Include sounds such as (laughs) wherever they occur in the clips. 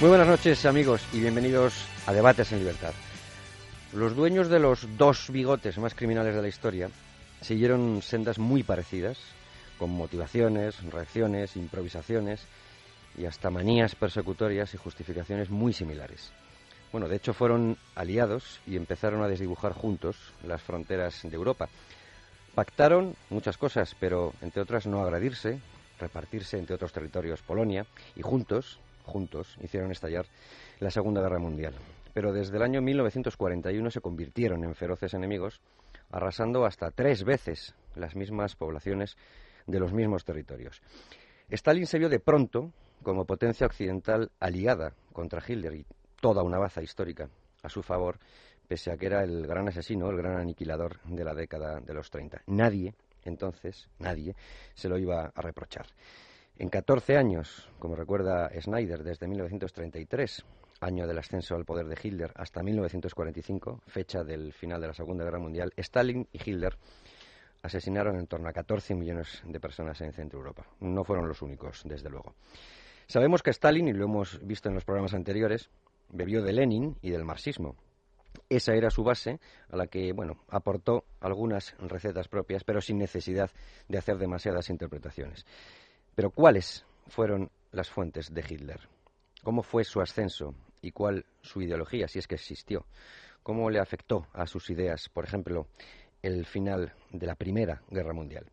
Muy buenas noches amigos y bienvenidos a Debates en Libertad. Los dueños de los dos bigotes más criminales de la historia siguieron sendas muy parecidas, con motivaciones, reacciones, improvisaciones y hasta manías persecutorias y justificaciones muy similares. Bueno, de hecho fueron aliados y empezaron a desdibujar juntos las fronteras de Europa. Pactaron muchas cosas, pero entre otras no agredirse, repartirse entre otros territorios Polonia y juntos, juntos hicieron estallar la Segunda Guerra Mundial. Pero desde el año 1941 se convirtieron en feroces enemigos, arrasando hasta tres veces las mismas poblaciones de los mismos territorios. Stalin se vio de pronto como potencia occidental aliada contra Hitler y toda una baza histórica a su favor, pese a que era el gran asesino, el gran aniquilador de la década de los 30. Nadie, entonces, nadie, se lo iba a reprochar. En 14 años, como recuerda Schneider, desde 1933, año del ascenso al poder de Hitler, hasta 1945, fecha del final de la Segunda Guerra Mundial, Stalin y Hitler asesinaron en torno a 14 millones de personas en Centro Europa. No fueron los únicos, desde luego. Sabemos que Stalin, y lo hemos visto en los programas anteriores, bebió de Lenin y del marxismo. Esa era su base, a la que, bueno, aportó algunas recetas propias, pero sin necesidad de hacer demasiadas interpretaciones. Pero ¿cuáles fueron las fuentes de Hitler? ¿Cómo fue su ascenso y cuál su ideología, si es que existió? ¿Cómo le afectó a sus ideas, por ejemplo, el final de la Primera Guerra Mundial?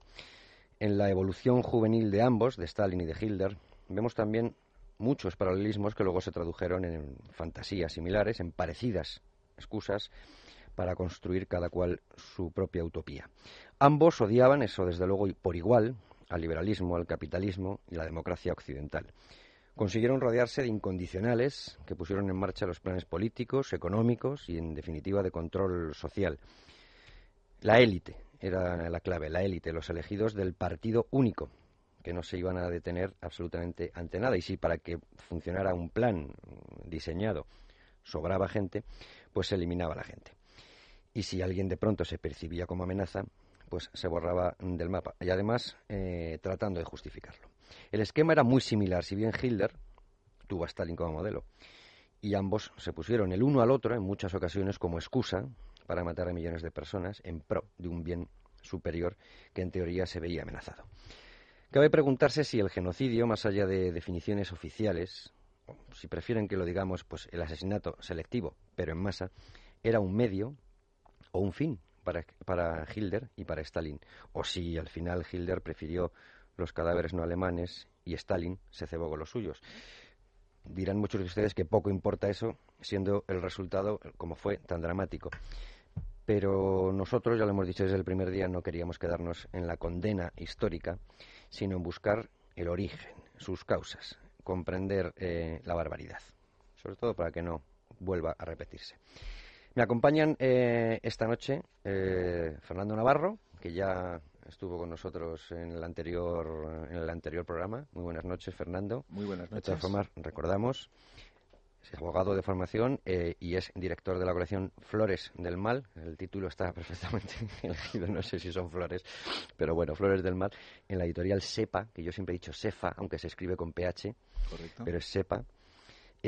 En la evolución juvenil de ambos, de Stalin y de Hitler, vemos también muchos paralelismos que luego se tradujeron en fantasías similares, en parecidas excusas para construir cada cual su propia utopía. Ambos odiaban eso, desde luego, por igual, al liberalismo, al capitalismo y la democracia occidental. Consiguieron rodearse de incondicionales que pusieron en marcha los planes políticos, económicos y, en definitiva, de control social. La élite era la clave, la élite, los elegidos del partido único, que no se iban a detener absolutamente ante nada. Y si para que funcionara un plan diseñado sobraba gente, pues se eliminaba la gente. Y si alguien de pronto se percibía como amenaza, pues se borraba del mapa. Y además, eh, tratando de justificarlo. El esquema era muy similar, si bien Hitler tuvo a Stalin como modelo. Y ambos se pusieron el uno al otro en muchas ocasiones como excusa para matar a millones de personas en pro de un bien superior que en teoría se veía amenazado. Cabe preguntarse si el genocidio, más allá de definiciones oficiales, o si prefieren que lo digamos, pues el asesinato selectivo, pero en masa, era un medio o un fin para, para Hitler y para Stalin, o si al final Hitler prefirió los cadáveres no alemanes y Stalin se cebó con los suyos. Dirán muchos de ustedes que poco importa eso, siendo el resultado, como fue, tan dramático. Pero nosotros, ya lo hemos dicho desde el primer día, no queríamos quedarnos en la condena histórica, sino en buscar el origen, sus causas, comprender eh, la barbaridad, sobre todo para que no vuelva a repetirse. Me acompañan eh, esta noche eh, Fernando Navarro, que ya estuvo con nosotros en el anterior en el anterior programa. Muy buenas noches, Fernando. Muy buenas noches. De todas formas, recordamos es abogado de formación eh, y es director de la colección Flores del Mal. El título está (laughs) perfectamente elegido, no sé si son flores, pero bueno, Flores del Mal, en la editorial SEPA, que yo siempre he dicho SEFA, aunque se escribe con PH, Correcto. pero es SEPA.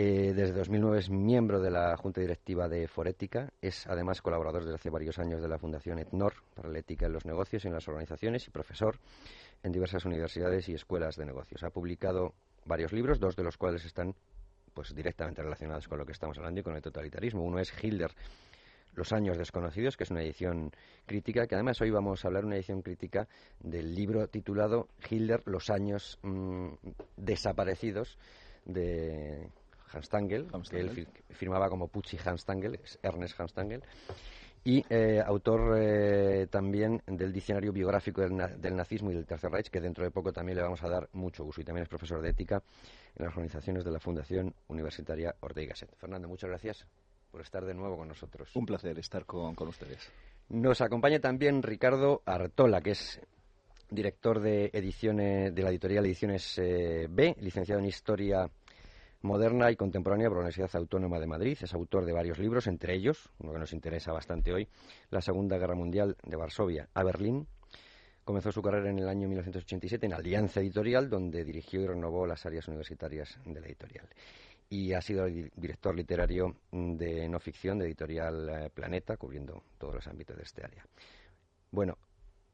Eh, desde 2009 es miembro de la Junta Directiva de Forética, es además colaborador desde hace varios años de la Fundación ETNOR para la ética en los negocios y en las organizaciones y profesor en diversas universidades y escuelas de negocios. Ha publicado varios libros, dos de los cuales están pues directamente relacionados con lo que estamos hablando y con el totalitarismo. Uno es Hitler, Los años desconocidos, que es una edición crítica, que además hoy vamos a hablar una edición crítica del libro titulado Hitler, los años mm, desaparecidos de Hans Tangel, que él firmaba como Pucci Hans Tangel, es Ernest Hans Tangel. y eh, autor eh, también del diccionario biográfico del, nazismo y del Tercer Reich, que dentro de poco también le vamos a dar mucho uso. Y también es profesor de ética en las organizaciones de la Fundación Universitaria Ortega Gasset. Fernando, muchas gracias por estar de nuevo con nosotros. Un placer estar con, con ustedes. Nos acompaña también Ricardo Artola, que es director de ediciones de la editorial Ediciones eh, B, licenciado en Historia Moderna y Contemporánea por la Universidad Autónoma de Madrid. Es autor de varios libros, entre ellos, uno que nos interesa bastante hoy, La Segunda Guerra Mundial de Varsovia a Berlín. Comenzó su carrera en el año 1987 en Alianza Editorial, donde dirigió y renovó las áreas universitarias de la editorial. Y ha sido director literario de no ficción de Editorial eh, Planeta, cubriendo todos los ámbitos de este área. Bueno,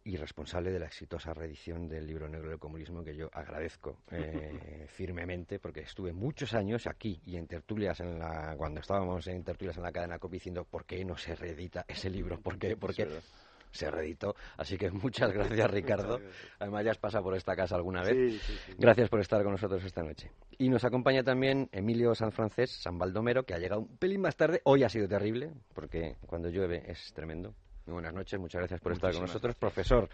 y responsable de la exitosa reedición del libro negro del comunismo que yo agradezco eh, (laughs) firmemente porque estuve muchos años aquí y en tertulias en la cuando estábamos en tertulias en la cadena COP diciendo por qué no se reedita ese libro por qué por qué se reeditó así que muchas gracias Ricardo. (laughs) Además ya has pasado por esta casa alguna vez. Gracias por estar con nosotros esta noche. Y nos acompaña también Emilio San Francés San Baldomero que ha llegado un pelín más tarde. Hoy ha sido terrible porque cuando llueve es tremendo muy buenas noches, muchas gracias por estar con nosotros. Profesor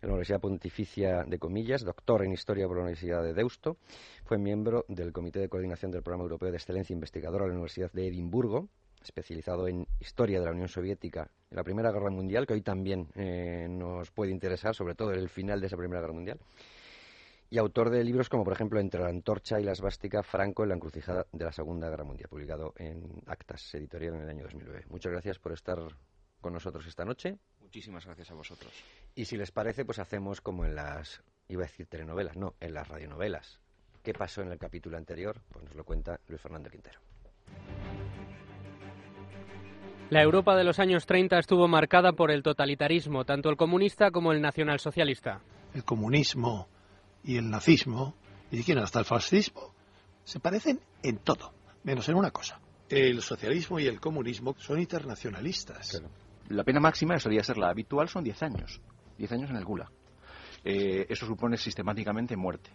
en la Universidad Pontificia de Comillas, doctor en Historia por la Universidad de Deusto. Fue miembro del Comité de Coordinación del Programa Europeo de Excelencia Investigadora de la Universidad de Edimburgo, especializado en Historia de la Unión Soviética en la Primera Guerra Mundial, que hoy también eh, nos puede interesar, sobre todo el final de esa Primera Guerra Mundial. Y autor de libros como, por ejemplo, Entre la Antorcha y la Esvástica, Franco en la encrucijada de la Segunda Guerra Mundial, publicado en Actas Editorial en el año 2009. Muchas gracias por estar con nosotros esta noche. Muchísimas gracias a vosotros. Y si les parece, pues hacemos como en las, iba a decir telenovelas, no, en las radionovelas. ¿Qué pasó en el capítulo anterior? Pues nos lo cuenta Luis Fernando Quintero. La Europa de los años 30 estuvo marcada por el totalitarismo, tanto el comunista como el nacionalsocialista. El comunismo y el nazismo, y si quieren hasta el fascismo, se parecen en todo, menos en una cosa. El socialismo y el comunismo son internacionalistas la pena máxima, solía ser la habitual, son 10 años. 10 años en el Gula. Eh, eso supone sistemáticamente muerte.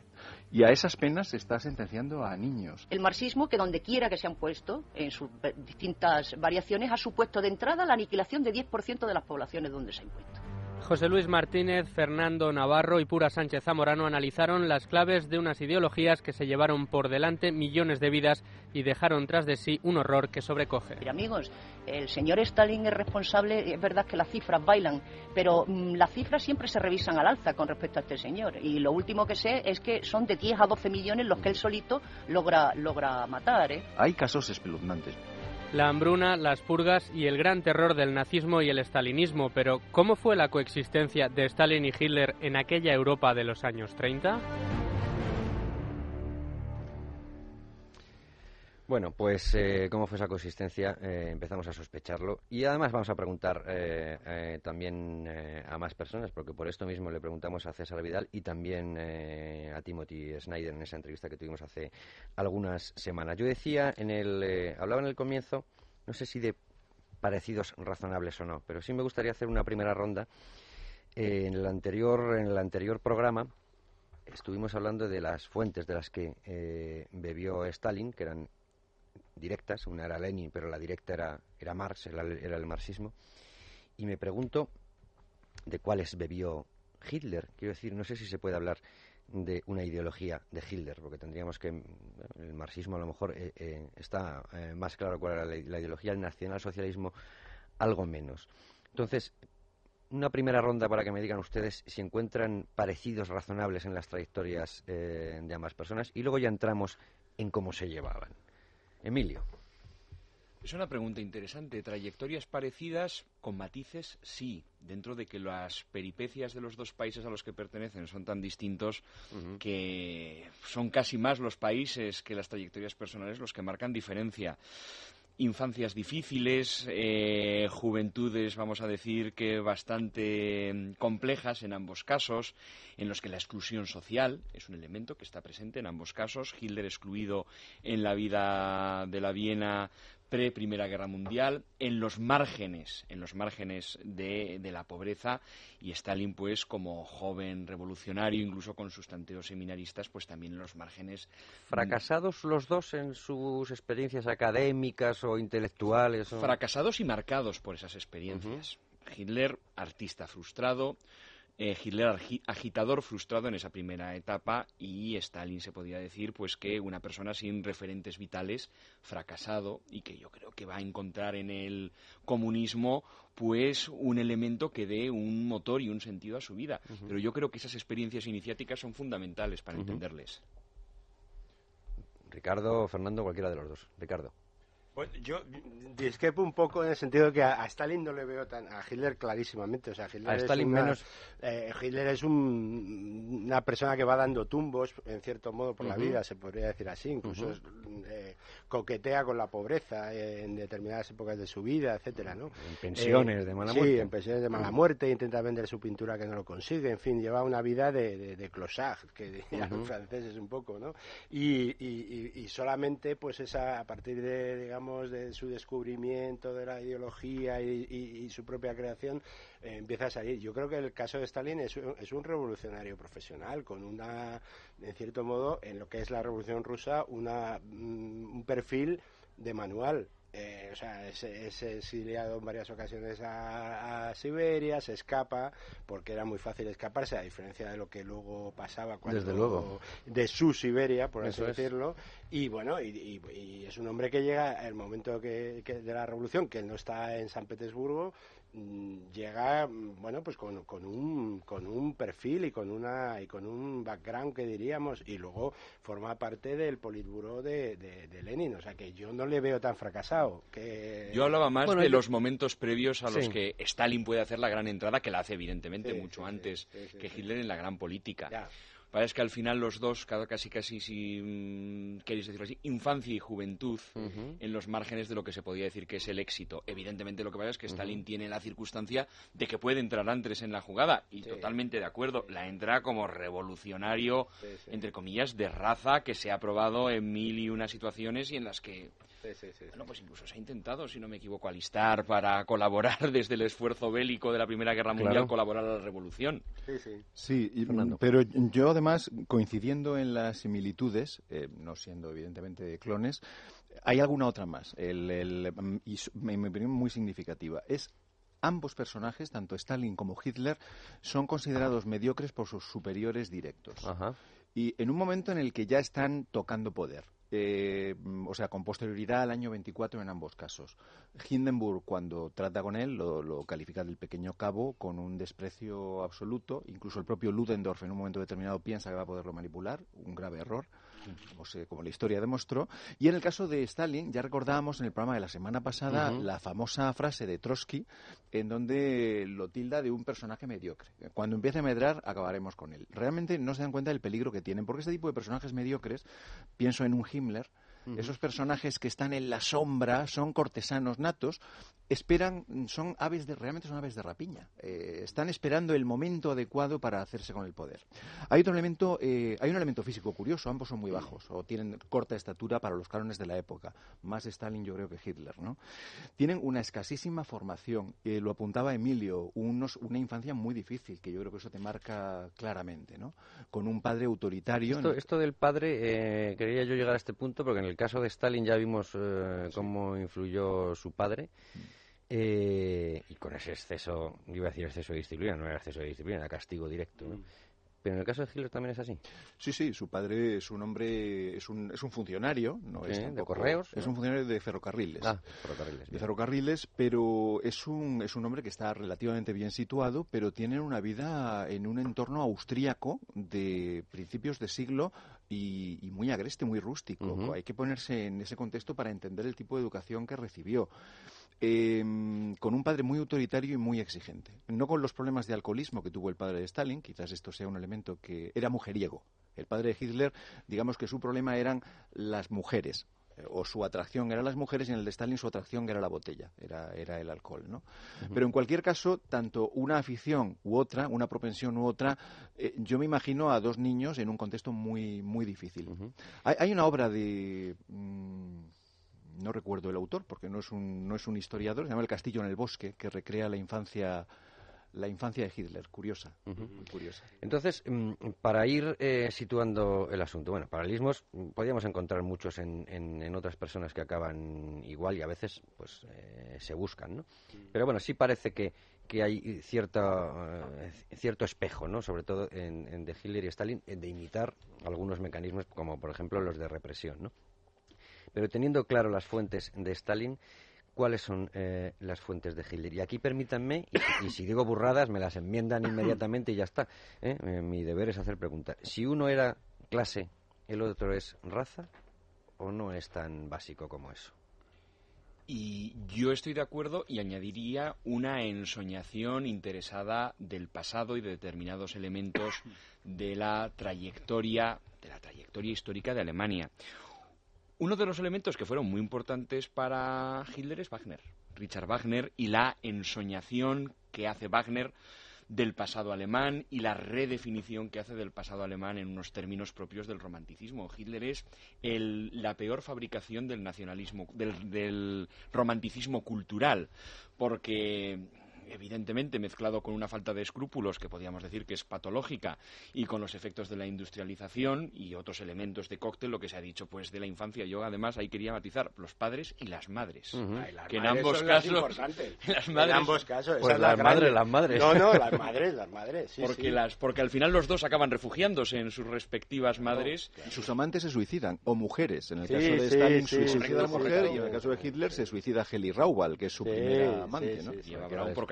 Y a esas penas se está sentenciando a niños. El marxismo, que donde quiera que se han puesto, en sus distintas variaciones, ha supuesto de entrada la aniquilación de 10% de las poblaciones donde se impuesto. José Luis Martínez, Fernando Navarro y Pura Sánchez Zamorano analizaron las claves de unas ideologías que se llevaron por delante millones de vidas y dejaron tras de sí un horror que sobrecoge. Mira, amigos, el señor Stalin es responsable, es verdad que las cifras bailan, pero mm, las cifras siempre se revisan al alza con respecto a este señor. Y lo último que sé es que son de 10 a 12 millones los que él solito logra, logra matar. ¿eh? Hay casos espeluznantes la hambruna, las purgas y el gran terror del nazismo y el estalinismo. Pero, ¿cómo fue la coexistencia de Stalin y Hitler en aquella Europa de los años 30? Bueno, pues eh, cómo fue esa consistencia, eh, empezamos a sospecharlo y además vamos a preguntar eh, también a más personas, porque por esto mismo le preguntamos a César Vidal y también a Timothy Snyder en esa entrevista que tuvimos hace algunas semanas. Yo decía en el, hablaba en el comienzo, no sé si de parecidos razonables o no, pero sí me gustaría hacer una primera ronda. en el anterior, en el anterior programa estuvimos hablando de las fuentes de las que bebió Stalin, que eran directas, una era Lenin, pero la directa era, era Marx, era, el marxismo, y me pregunto de cuáles bebió Hitler. Quiero decir, no sé si se puede hablar de una ideología de Hitler, porque tendríamos que. El marxismo a lo mejor eh, eh, está eh, más claro cuál era la, ideología, el nacionalsocialismo algo menos. Entonces, una primera ronda para que me digan ustedes si encuentran parecidos razonables en las trayectorias de ambas personas y luego ya entramos en cómo se llevaban. Emilio. Es una pregunta interesante. Trayectorias parecidas, con matices, sí, dentro de que las peripecias de los dos países a los que pertenecen son tan distintos que son casi más los países que las trayectorias personales los que marcan diferencia infancias difíciles, eh, juventudes, vamos a decir, que bastante mm, complejas en ambos casos, en los que la exclusión social es un elemento que está presente en ambos casos. Hitler excluido en la vida de la Viena pre-Primera Guerra Mundial, en los márgenes, en los márgenes de, la pobreza, y Stalin, pues, como joven revolucionario, incluso con sus tanteos seminaristas, pues también en los márgenes. ¿Fracasados los dos en sus experiencias académicas o intelectuales? Fracasados y marcados por esas experiencias. Hitler, artista frustrado, eh, Hitler agitador frustrado en esa primera etapa y Stalin se podría decir pues que una persona sin referentes vitales fracasado y que yo creo que va a encontrar en el comunismo pues un elemento que dé un motor y un sentido a su vida. Pero yo creo que esas experiencias iniciáticas son fundamentales para entenderles. Ricardo Fernando cualquiera de los dos. Ricardo pues yo disquepo un poco en el sentido de que a, Stalin no le veo tan a Hitler clarísimamente, o sea, Hitler a Stalin menos eh, Hitler es una persona que va dando tumbos en cierto modo por la vida, se podría decir así, incluso eh, coquetea con la pobreza en determinadas épocas de su vida, etcétera, ¿no? En pensiones de mala muerte. Sí, en pensiones de mala muerte, intenta vender su pintura que no lo consigue, en fin, lleva una vida de, de, de clochard, que dirían los franceses un poco, ¿no? Y, y, y solamente pues esa a partir de digamos de su descubrimiento de la ideología y, su propia creación, eh, empieza a salir. Yo creo que el caso de Stalin es, es, un revolucionario profesional, con una, en cierto modo, en lo que es la revolución rusa, una, mm, un perfil de manual. Eh, o sea, es, es, exiliado en varias ocasiones a, Siberia, se escapa, porque era muy fácil escaparse, a diferencia de lo que luego pasaba cuando... Desde luego. De su Siberia, por así decirlo. Y bueno, y, es un hombre que llega el momento que, de la revolución, que él no está en San Petersburgo, llega mm, bueno pues con, con, un con un perfil y con una y con un background que diríamos y luego forma parte del politburo de, de, Lenin. O sea que yo no le veo tan fracasado que yo hablaba más de los momentos previos a los que Stalin puede hacer la gran entrada que la hace evidentemente mucho antes que Hitler en la gran política Parece que al final los dos, casi casi, si mm, queréis decirlo así, infancia y juventud en los márgenes de lo que se podía decir que es el éxito. Evidentemente lo que pasa es que Stalin tiene la circunstancia de que puede entrar antes en la jugada y totalmente de acuerdo. La entra como revolucionario, entre comillas, de raza que se ha probado en mil y una situaciones y en las que bueno, pues incluso se ha intentado, si no me equivoco, alistar para colaborar (laughs) desde el esfuerzo bélico de la Primera Guerra Mundial, colaborar a la revolución. Sí, sí. Sí, pero yo además, coincidiendo en las similitudes, eh, no siendo evidentemente clones, hay alguna otra más, el, y mi opinión muy significativa. Es ambos personajes, tanto Stalin como Hitler, son considerados mediocres por sus superiores directos. Y en un momento en el que ya están tocando poder. Eh, o sea, con posterioridad al año 24 en ambos casos. Hindenburg, cuando trata con él, lo, califica del pequeño cabo con un desprecio absoluto. Incluso el propio Ludendorff en un momento determinado piensa que va a poderlo manipular, un grave error, como, como la historia demostró. Y en el caso de Stalin, ya recordábamos en el programa de la semana pasada la famosa frase de Trotsky, en donde lo tilda de un personaje mediocre. Cuando empiece a medrar, acabaremos con él. Realmente no se dan cuenta del peligro que tienen, porque este tipo de personajes mediocres, pienso en un Himmler, esos personajes que están en la sombra son cortesanos natos, esperan, son aves de, realmente son aves de rapiña. Eh, están esperando el momento adecuado para hacerse con el poder. Hay otro elemento, eh, hay un elemento físico curioso, ambos son muy bajos o tienen corta estatura para los cánones de la época, más Stalin yo creo que Hitler, ¿no? Tienen una escasísima formación, eh, lo apuntaba Emilio, unos, una infancia muy difícil, que yo creo que eso te marca claramente, ¿no? Con un padre autoritario. Esto, esto del padre, quería yo llegar a este punto porque en el caso de Stalin ya vimos cómo influyó su padre. Eh, y con ese exceso, iba a decir exceso de disciplina, no era exceso de disciplina, era castigo directo. Mm. Pero en el caso de Hitler también es así. Sí, sí, su padre es un hombre, es un, es un funcionario, no es de correos. Es un funcionario de ferrocarriles. Ah, ferrocarriles. De ferrocarriles, pero es un, es un hombre que está relativamente bien situado, pero tiene una vida en un entorno austríaco de principios de siglo y, muy agreste, muy rústico. Hay que ponerse en ese contexto para entender el tipo de educación que recibió. Em, con un padre muy autoritario y muy exigente. No con los problemas de alcoholismo que tuvo el padre de Stalin, quizás esto sea un elemento que era mujeriego. El padre de Hitler, digamos que su problema eran las mujeres, o su atracción eran las mujeres y en el de Stalin su atracción era la botella, era, era el alcohol, ¿no? Pero en cualquier caso, tanto una afición u otra, una propensión u otra, eh, yo me imagino a dos niños en un contexto muy, muy difícil. hay, hay, una obra de... Mm, no recuerdo el autor porque no es un, no es un historiador, se llama El castillo en el bosque, que recrea la infancia la infancia de Hitler, curiosa, muy curiosa. Entonces, mm, para ir eh, situando el asunto, bueno, paralelismos mm, podríamos encontrar muchos en, en, otras personas que acaban igual y a veces pues eh, se buscan, ¿no? Pero bueno, sí parece que, que hay cierta, eh, cierto espejo, ¿no? Sobre todo en, en, de Hitler y Stalin, de imitar algunos mecanismos como por ejemplo los de represión, ¿no? Pero teniendo claro las fuentes de Stalin, ¿cuáles son eh, las fuentes de Hitler? Y aquí permítanme, y, si digo burradas, me las enmiendan (coughs) inmediatamente y ya está. ¿eh? Eh, mi deber es hacer preguntas. Si uno era clase, el otro es raza, ¿o no es tan básico como eso? Y yo estoy de acuerdo y añadiría una ensoñación interesada del pasado y de determinados elementos de la trayectoria, de la trayectoria histórica de Alemania. Uno de los elementos que fueron muy importantes para Hitler es Wagner, Richard Wagner, y la ensoñación que hace Wagner del pasado alemán y la redefinición que hace del pasado alemán en unos términos propios del romanticismo. Hitler es la peor fabricación del nacionalismo, del romanticismo cultural, porque evidentemente mezclado con una falta de escrúpulos que podríamos decir que es patológica y con los efectos de la industrialización y otros elementos de cóctel, lo que se ha dicho pues de la infancia. Yo además ahí quería matizar los padres y las madres, que en (laughs) ambos casos las madres, en ambos casos, pues las madres, las madres. No, no, las (laughs) madres, las madres, porque las porque al final los dos acaban refugiándose en sus respectivas madres. Sus amantes se suicidan o mujeres, en el caso de Stalin se suicida la mujer y en el caso de Hitler se suicida Heli Raubal, que es su primera amante, ¿no?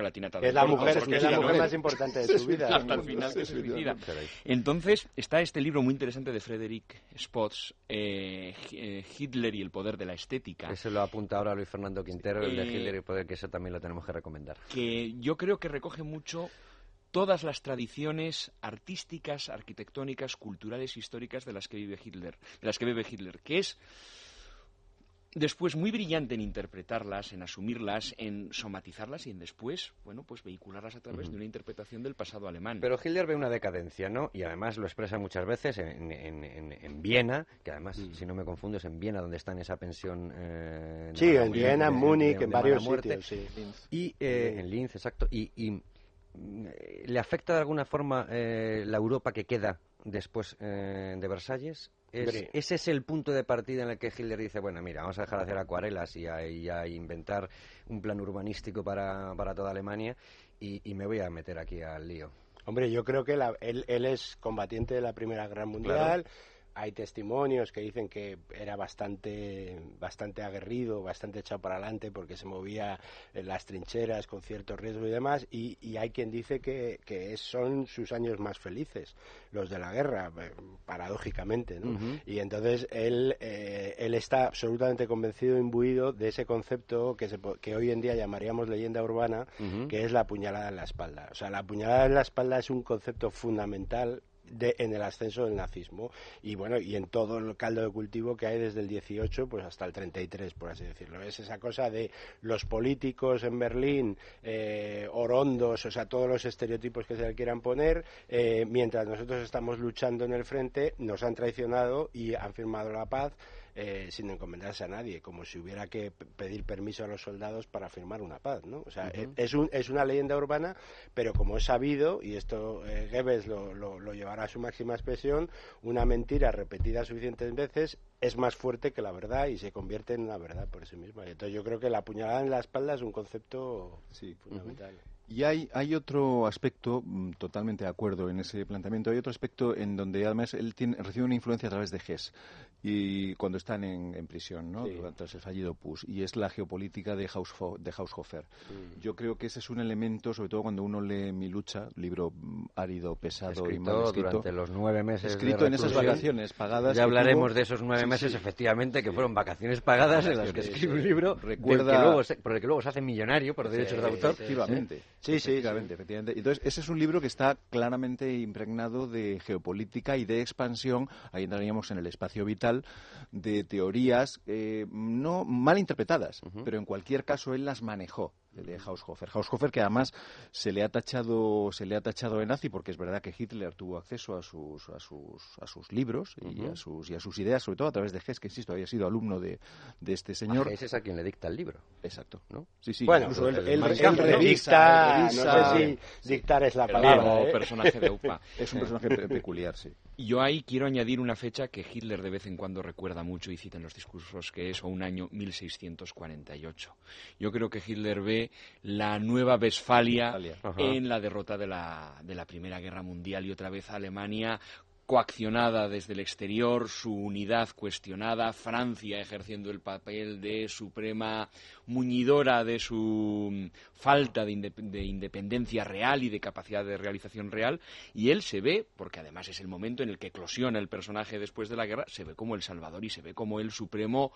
Es la mujer, es la mujer más importante de (laughs) su vida. Hasta el final que se suicida. Entonces, está este libro muy interesante de Frederick Spots, eh, eh, Hitler y el poder de la estética. Ese lo apunta ahora Luis Fernando Quintero, el de eh, Hitler y el poder, que eso también lo tenemos que recomendar. Que yo creo que recoge mucho todas las tradiciones artísticas, arquitectónicas, culturales, históricas de las que vive Hitler, de las que vive Hitler, que es después muy brillante en interpretarlas, en asumirlas, en somatizarlas y en después, bueno, pues vehicularlas a través de una interpretación del pasado alemán. Pero Hitler ve una decadencia, ¿no? Y además lo expresa muchas veces en, en, Viena, que además, mm. si no me confundo, es en Viena donde está en esa pensión. Eh, sí, en Viena, en Múnich, en varios sitios, sí. Y eh, en Linz, exacto. Y, mm, le afecta de alguna forma eh, la Europa que queda después de Versalles ese es el punto de partida en el que Hitler dice, bueno, mira, vamos a dejar de hacer acuarelas y a, inventar un plan urbanístico para, para toda Alemania y, me voy a meter aquí al lío. Hombre, yo creo que él, es combatiente de la Primera Guerra Mundial hay testimonios que dicen que era bastante, bastante aguerrido, bastante echado para adelante porque se movía en las trincheras con cierto riesgo y demás, y, hay quien dice que, que, son sus años más felices, los de la guerra, eh, paradójicamente, ¿no? Y entonces él, eh, él está absolutamente convencido, imbuido de ese concepto que, se, que hoy en día llamaríamos leyenda urbana, que es la puñalada en la espalda. O sea, la puñalada en la espalda es un concepto fundamental en el ascenso del nazismo. Y bueno y en todo el caldo de cultivo que hay desde el 18 pues hasta el 33 por así decirlo. Es esa cosa de los políticos en Berlín eh, orondos o sea todos los estereotipos que se le quieran poner eh, mientras nosotros estamos luchando en el frente nos han traicionado y han firmado la paz eh, sin encomendarse a nadie, como si hubiera que pedir permiso a los soldados para firmar una paz, ¿no? O sea, es, un, es una leyenda urbana, pero como es sabido, y esto eh, Goebbels lo, lo, llevará a su máxima expresión, una mentira repetida suficientes veces es más fuerte que la verdad y se convierte en la verdad por sí misma. Entonces yo creo que la puñalada en la espalda es un concepto fundamental. Y hay, hay otro aspecto, mm, totalmente de acuerdo en ese planteamiento, hay otro aspecto en donde además él tiene, recibe una influencia a través de Hess y cuando están en, prisión, ¿no? tras el fallido PUS, y es la geopolítica de, de Haushofer. Mm. Yo creo que ese es un elemento, sobre todo cuando uno lee Mi lucha, libro árido, pesado y mal escrito. durante los nueve meses Escrito en esas vacaciones pagadas. Ya hablaremos de esos nueve meses, efectivamente, que fueron vacaciones pagadas en las que escribe un libro Recuerda... que luego por el que luego se hace millonario por derechos de autor. Efectivamente. Sí, sí, efectivamente. Entonces, ese es un libro que está claramente impregnado de geopolítica y de expansión. Ahí entraríamos en el espacio vital de teorías eh, no mal interpretadas, pero en cualquier caso él las manejó de Haushofer. Haushofer que además se le ha tachado se le ha tachado de nazi porque es verdad que Hitler tuvo acceso a sus a sus a sus libros y a sus y a sus ideas sobre todo a través de Hess que insisto había sido alumno de, de este señor. Hess es a quien le dicta el libro. Exacto, ¿no? Sí, sí. Bueno, él, él, revista, no sé si dictar es la palabra. ¿eh? personaje de UPA. (laughs) es un personaje peculiar, sí. Y yo ahí quiero añadir una fecha que Hitler de vez en cuando recuerda mucho y cita en los discursos que es un año 1648. Yo creo que Hitler ve la nueva Westfalia en la derrota de la, de la Primera Guerra Mundial y otra vez Alemania coaccionada desde el exterior, su unidad cuestionada, Francia ejerciendo el papel de suprema muñidora de su falta de, independencia real y de capacidad de realización real, y él se ve, porque además es el momento en el que eclosiona el personaje después de la guerra, se ve como el salvador y se ve como el supremo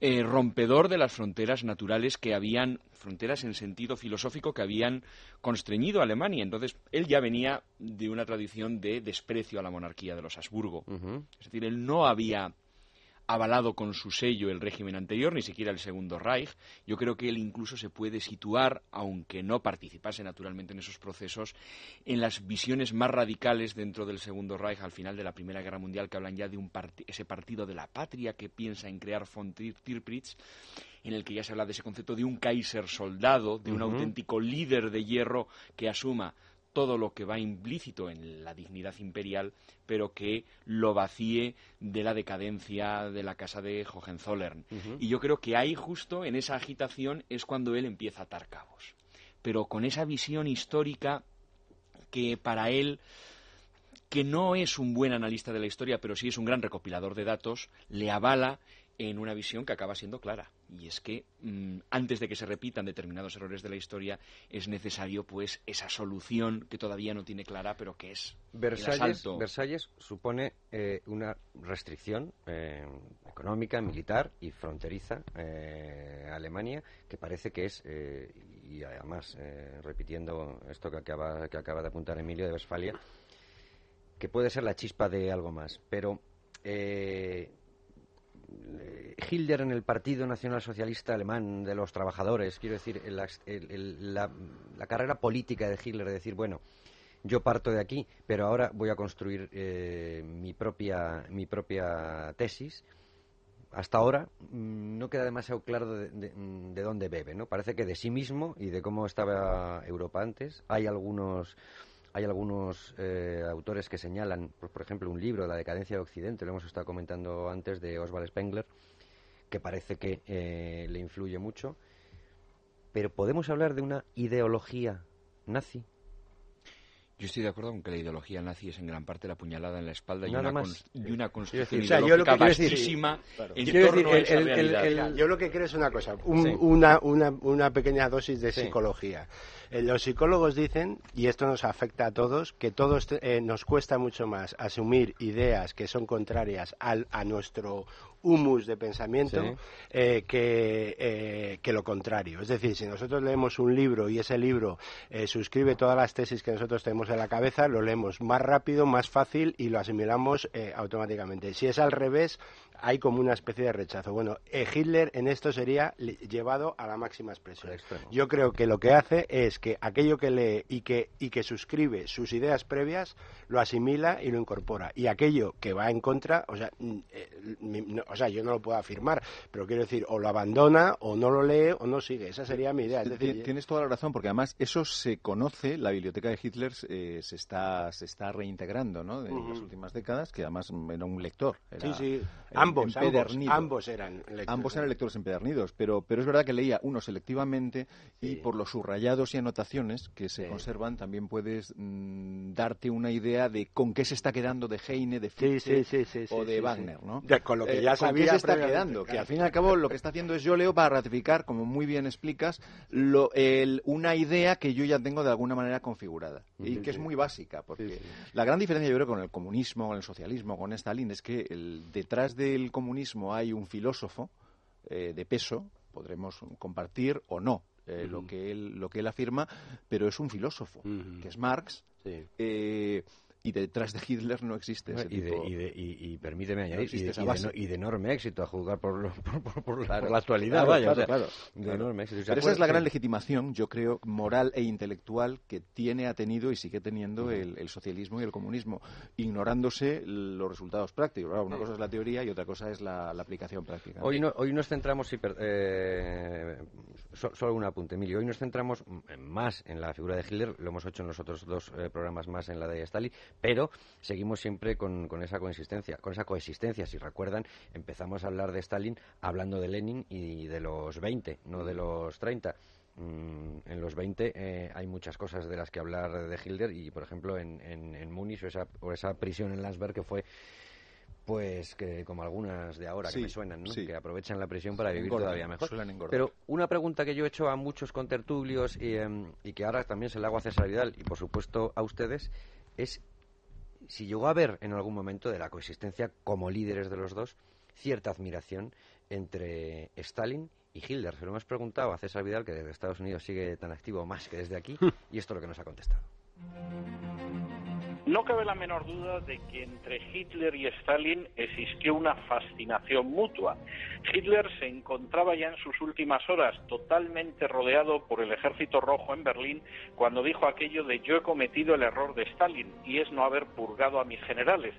eh, rompedor de las fronteras naturales que habían, fronteras en sentido filosófico que habían constreñido a Alemania. Entonces, él ya venía de una tradición de desprecio a la monarquía de los Habsburgo. Es decir, él no había avalado con su sello el régimen anterior, ni siquiera el Segundo Reich. Yo creo que él incluso se puede situar, aunque no participase naturalmente en esos procesos, en las visiones más radicales dentro del Segundo Reich al final de la Primera Guerra Mundial, que hablan ya de un ese partido de la patria que piensa en crear von Tirpitz, en el que ya se habla de ese concepto de un Kaiser soldado, de un auténtico líder de hierro que asuma todo lo que va implícito en la dignidad imperial, pero que lo vacíe de la decadencia de la casa de Hohenzollern. Y yo creo que ahí justo en esa agitación es cuando él empieza a atar cabos. Pero con esa visión histórica que para él que no es un buen analista de la historia, pero sí es un gran recopilador de datos, le avala en una visión que acaba siendo clara. Y es que mm, antes de que se repitan determinados errores de la historia, es necesario pues esa solución que todavía no tiene clara, pero que es Versalles, Versalles supone eh, una restricción eh, económica, militar y fronteriza eh, a Alemania, que parece que es, y además, repitiendo esto que acaba, que acaba de apuntar Emilio de Westfalia, que puede ser la chispa de algo más. Pero Hilder en el Partido Nacional Socialista Alemán de los Trabajadores, quiero decir, la, carrera política de Hitler, de decir, bueno, yo parto de aquí, pero ahora voy a construir eh, mi, propia, mi propia tesis. Hasta ahora mm, no queda demasiado claro de, de, dónde bebe, ¿no? Parece que de sí mismo y de cómo estaba Europa antes. Hay algunos hay algunos eh, autores que señalan, pues, por, ejemplo, un libro, La decadencia de Occidente, lo hemos estado comentando antes, de Oswald Spengler, que parece que eh, le influye mucho. Pero ¿podemos hablar de una ideología nazi? Yo estoy de acuerdo con que la ideología nazi es en gran parte la puñalada en la espalda y una, y una, construcción ideológica vastísima en torno a esa yo lo que creo es una cosa, una, una, una, pequeña dosis de psicología. Eh, los psicólogos dicen, y esto nos afecta a todos, que todos eh, nos cuesta mucho más asumir ideas que son contrarias al, a nuestro humus de pensamiento eh, que, que, lo contrario. Es decir, si nosotros leemos un libro y ese libro suscribe todas las tesis que nosotros tenemos en la cabeza, lo leemos más rápido, más fácil y lo asimilamos automáticamente. Si es al revés, hay como una especie de rechazo. Bueno, eh, Hitler en esto sería llevado a la máxima expresión. Yo creo que lo que hace es que aquello que lee y que, y que suscribe sus ideas previas lo asimila y lo incorpora. Y aquello que va en contra, o sea, eh, o sea, yo no lo puedo afirmar, pero quiero decir, o lo abandona, o no lo lee, o no sigue. Esa sería mi idea. Tienes toda la razón, porque además eso se conoce, la biblioteca de Hitler eh, se, está, se está reintegrando, ¿no? En las últimas décadas, que además era un lector. sí, sí ambos, ambos, eran lectores. Ambos eran lectores empedernidos, pero, pero es verdad que leía uno selectivamente y por los subrayados y anotaciones que se conservan también puedes mm, darte una idea de con qué se está quedando de Heine, de Fichte o de Wagner, ¿no? con lo que ya sabía se está quedando, que al fin y al cabo (laughs) lo que está haciendo es yo leo para ratificar, como muy bien explicas, lo, el, una idea que yo ya tengo de alguna manera configurada y que es muy básica, porque la gran diferencia yo creo con el comunismo, con el socialismo, con Stalin es que el, detrás del comunismo hay un filósofo eh, de peso, podremos compartir o no eh, lo, que él, lo que él afirma, pero es un filósofo, que es Marx. Eh, y detrás de Hitler no existe ese y, tipo... y, permíteme añadir, y, de, enorme éxito a juzgar por, (laughs) por, la actualidad, vaya, claro, de enorme éxito. Pero esa es la gran legitimación, yo creo, moral e intelectual que tiene, ha tenido y sigue teniendo el, socialismo y el comunismo, ignorándose los resultados prácticos. una cosa es la teoría y otra cosa es la, aplicación práctica. Hoy, no, hoy nos centramos, eh, solo un apunte, Emilio, hoy nos centramos más en la figura de Hitler, lo hemos hecho en los otros dos eh, programas más en la de Stalin, pero seguimos siempre con, esa coexistencia, con esa coexistencia. Si recuerdan, empezamos a hablar de Stalin hablando de Lenin y de los 20, no de los 30 mm, en los 20 eh, hay muchas cosas de las que hablar de Hitler y, por ejemplo, en, en, Múnich o esa, o esa prisión en Landsberg que fue pues que como algunas de ahora que me suenan, ¿no? que aprovechan la prisión para vivir todavía mejor. Pero una pregunta que yo he hecho a muchos contertulios y, em, y que ahora también se la hago a César Vidal y por supuesto a ustedes es si llegó a haber en algún momento de la coexistencia como líderes de los dos cierta admiración entre Stalin y Hitler. Se lo hemos preguntado a César Vidal, que desde Estados Unidos sigue tan activo más que desde aquí, (laughs) y esto es lo que nos ha contestado. No cabe la menor duda de que entre Hitler y Stalin existió una fascinación mutua. Hitler se encontraba ya en sus últimas horas totalmente rodeado por el ejército rojo en Berlín cuando dijo aquello de yo he cometido el error de Stalin y es no haber purgado a mis generales.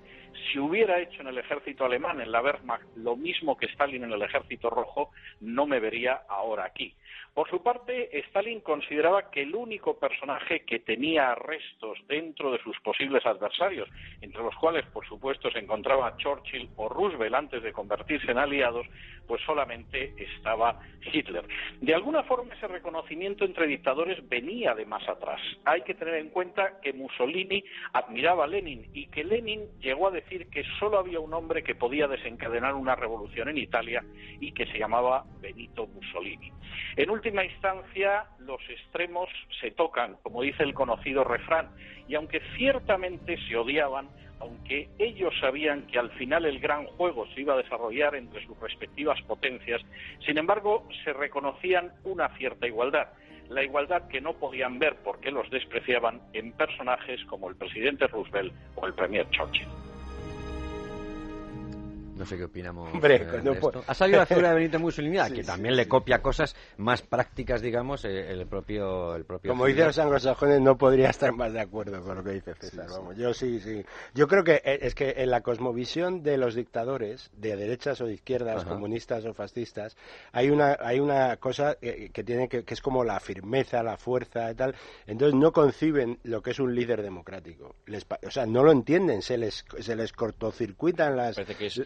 Si hubiera hecho en el ejército alemán, en la Wehrmacht, lo mismo que Stalin en el ejército rojo, no me vería ahora aquí. Por su parte, Stalin consideraba que el único personaje que tenía restos dentro de sus posibles adversarios, entre los cuales, por supuesto, se encontraba Churchill o Roosevelt antes de convertirse en aliados, pues solamente estaba Hitler. De alguna forma, ese reconocimiento entre dictadores venía de más atrás. Hay que tener en cuenta que Mussolini admiraba a Lenin y que Lenin llegó a decir que solo había un hombre que podía desencadenar una revolución en Italia y que se llamaba Benito Mussolini. En última instancia, los extremos se tocan, como dice el conocido refrán, y aunque ciertamente se odiaban, aunque ellos sabían que al final el gran juego se iba a desarrollar entre sus respectivas potencias, sin embargo se reconocían una cierta igualdad, la igualdad que no podían ver porque los despreciaban en personajes como el presidente Roosevelt o el premier Churchill. No sé qué opinamos. Hombre, de esto. Ha salido la figura de Benito Mussolini, (laughs) que también le copia cosas más prácticas, digamos, eh, el propio. El propio Como dicen los anglosajones, no podría estar más de acuerdo con lo que dice César. Vamos, yo sí, sí. Yo creo que eh, es que en la cosmovisión de los dictadores, de derechas o de izquierdas, comunistas o fascistas, hay una, hay una cosa que, tiene que, que es como la firmeza, la fuerza y tal. Entonces no conciben lo que es un líder democrático. o sea, no lo entienden, se les, se les cortocircuitan las,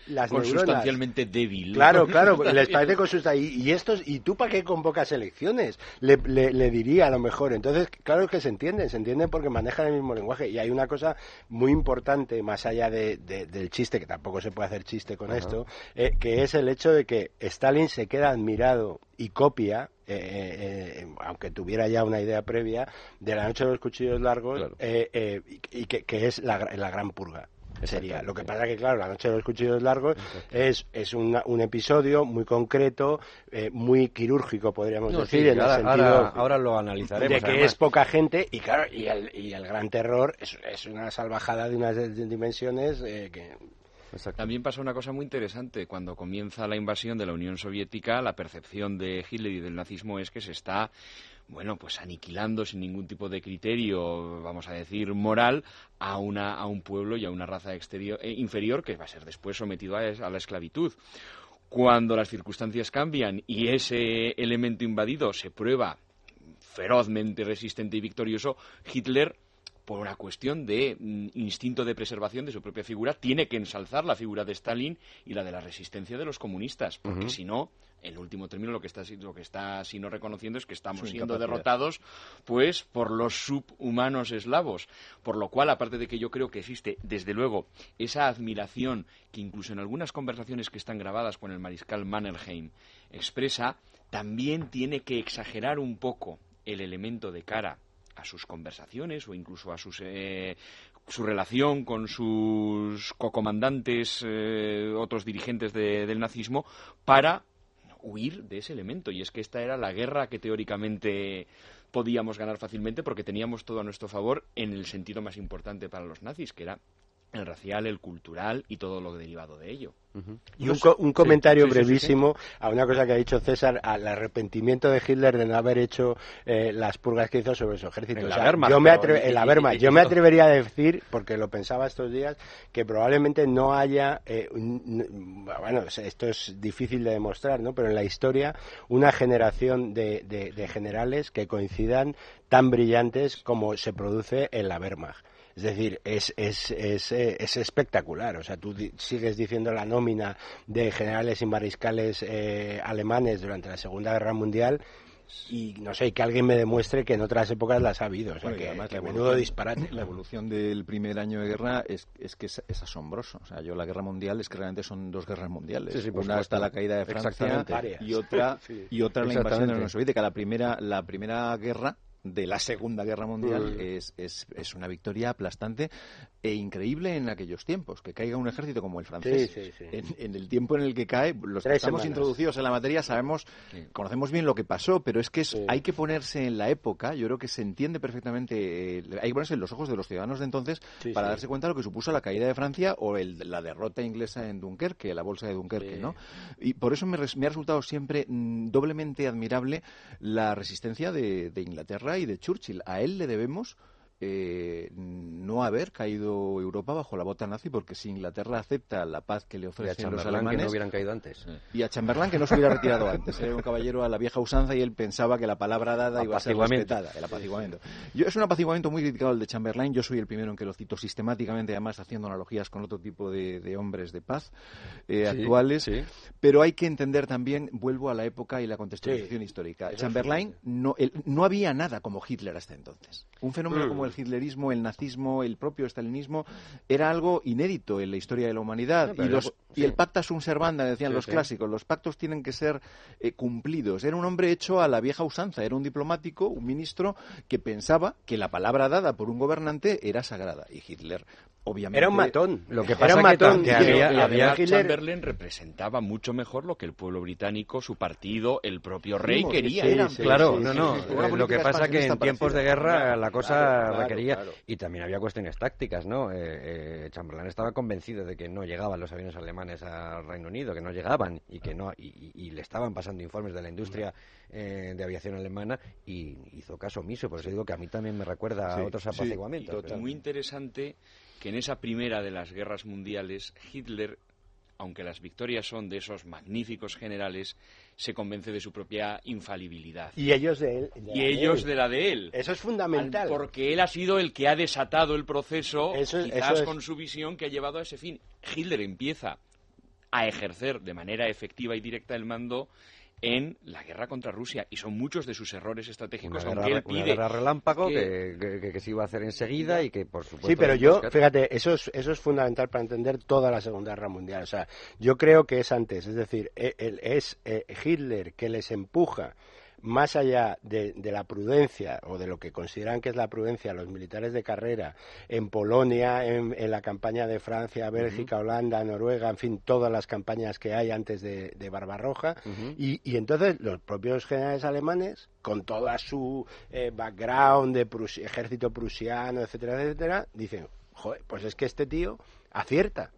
las consustancialmente débil. Claro, (laughs) claro, les parece consustancial. Y, estos, ¿y tú para qué convocas elecciones? Le, le, diría a lo mejor. Entonces, claro que se entienden, se entienden porque manejan el mismo lenguaje. Y hay una cosa muy importante, más allá de, del chiste, que tampoco se puede hacer chiste con esto, eh, que es el hecho de que Stalin se queda admirado y copia eh, eh, aunque tuviera ya una idea previa, de la noche de los cuchillos largos y que, que, es la, la gran purga sería. Lo que pasa que, claro, La Noche de los Cuchillos Largos es, es un episodio muy concreto, eh, muy quirúrgico, podríamos decir, en ahora, el sentido ahora, lo analizaremos. De que es poca gente y, claro, y el, y el gran terror es, es una salvajada de unas dimensiones eh, que También pasa una cosa muy interesante. Cuando comienza la invasión de la Unión Soviética, la percepción de Hitler y del nazismo es que se está bueno, pues aniquilando sin ningún tipo de criterio, vamos a decir, moral, a, una, a un pueblo y a una raza exterior, eh, inferior que va a ser después sometido a, a la esclavitud. Cuando las circunstancias cambian y ese elemento invadido se prueba ferozmente resistente y victorioso, Hitler por una cuestión de mm, instinto de preservación de su propia figura, tiene que ensalzar la figura de Stalin y la de la resistencia de los comunistas, porque si no, en último término lo que está lo que está sino reconociendo es que estamos siendo derrotados pues por los subhumanos eslavos, por lo cual aparte de que yo creo que existe desde luego esa admiración que incluso en algunas conversaciones que están grabadas con el mariscal Mannerheim expresa, también tiene que exagerar un poco el elemento de cara a sus conversaciones o incluso a sus, eh, su relación con sus cocomandantes, eh, otros dirigentes del nazismo, para huir de ese elemento. Y es que esta era la guerra que teóricamente podíamos ganar fácilmente porque teníamos todo a nuestro favor en el sentido más importante para los nazis, que era el racial, el cultural y todo lo derivado de ello. Y un, comentario brevísimo a una cosa que ha dicho César, al arrepentimiento de Hitler de no haber hecho eh, las purgas que hizo sobre su ejército. En la yo me en la yo me atrevería a decir, porque lo pensaba estos días, que probablemente no haya, eh, bueno, esto es difícil de demostrar, ¿no? Pero en la historia, una generación de, de generales que coincidan tan brillantes como se produce en la Wehrmacht. Es decir, es, es, es, eh, es espectacular. O sea, tú sigues diciendo la nómina de generales y mariscales eh, alemanes durante la Segunda Guerra Mundial y no sé, que alguien me demuestre que en otras épocas las ha habido. O sea, que, además, menudo disparate. La evolución del primer año de guerra es, es que es, asombroso. O sea, yo la guerra mundial es que realmente son dos guerras mundiales. Una está la caída de Francia y otra, y otra la invasión de la Unión Soviética. La primera, la primera guerra de la Segunda Guerra Mundial es, es, es, una victoria aplastante e increíble en aquellos tiempos. Que caiga un ejército como el francés. En, el tiempo en el que cae, los que estamos introducidos en la materia sabemos, conocemos bien lo que pasó, pero es que hay que ponerse en la época. Yo creo que se entiende perfectamente, eh, hay que ponerse en los ojos de los ciudadanos de entonces para darse cuenta de lo que supuso la caída de Francia o la derrota inglesa en Dunkerque, la bolsa de Dunkerque, ¿no? Y por eso me, me, ha resultado siempre mm, doblemente admirable la resistencia de Inglaterra y de Churchill. A él le debemos eh, no haber caído Europa bajo la bota nazi, porque si Inglaterra acepta la paz que le ofrecen los alemanes... que no hubieran caído antes. Y a Chamberlain que no se hubiera retirado antes. Era un caballero a la vieja usanza y él pensaba que la palabra dada iba a ser respetada. El apaciguamiento. Yo, es un apaciguamiento muy criticado el de Chamberlain. Yo soy el primero en que lo cito sistemáticamente, además haciendo analogías con otro tipo de, hombres de paz eh, actuales. Pero hay que entender también, vuelvo a la época y la contextualización histórica. Chamberlain, no, no había nada como Hitler hasta entonces. Un fenómeno mm. como el hitlerismo, el nazismo, el propio stalinismo, era algo inédito en la historia de la humanidad. y, el pacta sunt servanda, decían los clásicos, los pactos tienen que ser eh, cumplidos. Era un hombre hecho a la vieja usanza, era un diplomático, un ministro que pensaba que la palabra dada por un gobernante era sagrada. Y Hitler Obviamente, era un matón. Lo que pasa es que, había, Chamberlain representaba mucho mejor lo que el pueblo británico, su partido, el propio rey quería. claro, no, no. lo que pasa que en tiempos de guerra la cosa requería y también había cuestiones tácticas, ¿no? Eh, eh, Chamberlain estaba convencido de que no llegaban los aviones alemanes al Reino Unido, que no llegaban y que no y, le estaban pasando informes de la industria eh, de aviación alemana y hizo caso omiso. Por eso digo que a mí también me recuerda a otros apaciguamientos. Muy interesante que en esa primera de las guerras mundiales Hitler, aunque las victorias son de esos magníficos generales, se convence de su propia infalibilidad. Y ellos de él. y ellos de la de él. Eso es fundamental. Porque él ha sido el que ha desatado el proceso, quizás con su visión que ha llevado a ese fin. Hitler empieza a ejercer de manera efectiva y directa el mando en la guerra contra Rusia y son muchos de sus errores estratégicos una guerra, pide guerra relámpago que, se iba a hacer enseguida y que por supuesto sí pero yo fíjate eso es eso es fundamental para entender toda la segunda guerra mundial. O sea yo creo que es antes es decir e, es eh, Hitler que les empuja más allá de, la prudencia o de lo que consideran que es la prudencia los militares de carrera en Polonia, en, la campaña de Francia, Bélgica, Holanda, Noruega, en fin, todas las campañas que hay antes de, Barbarroja. y, entonces los propios generales alemanes, con toda su eh, background de ejército prusiano, etcétera, etcétera, dicen, joder, pues es que este tío acierta.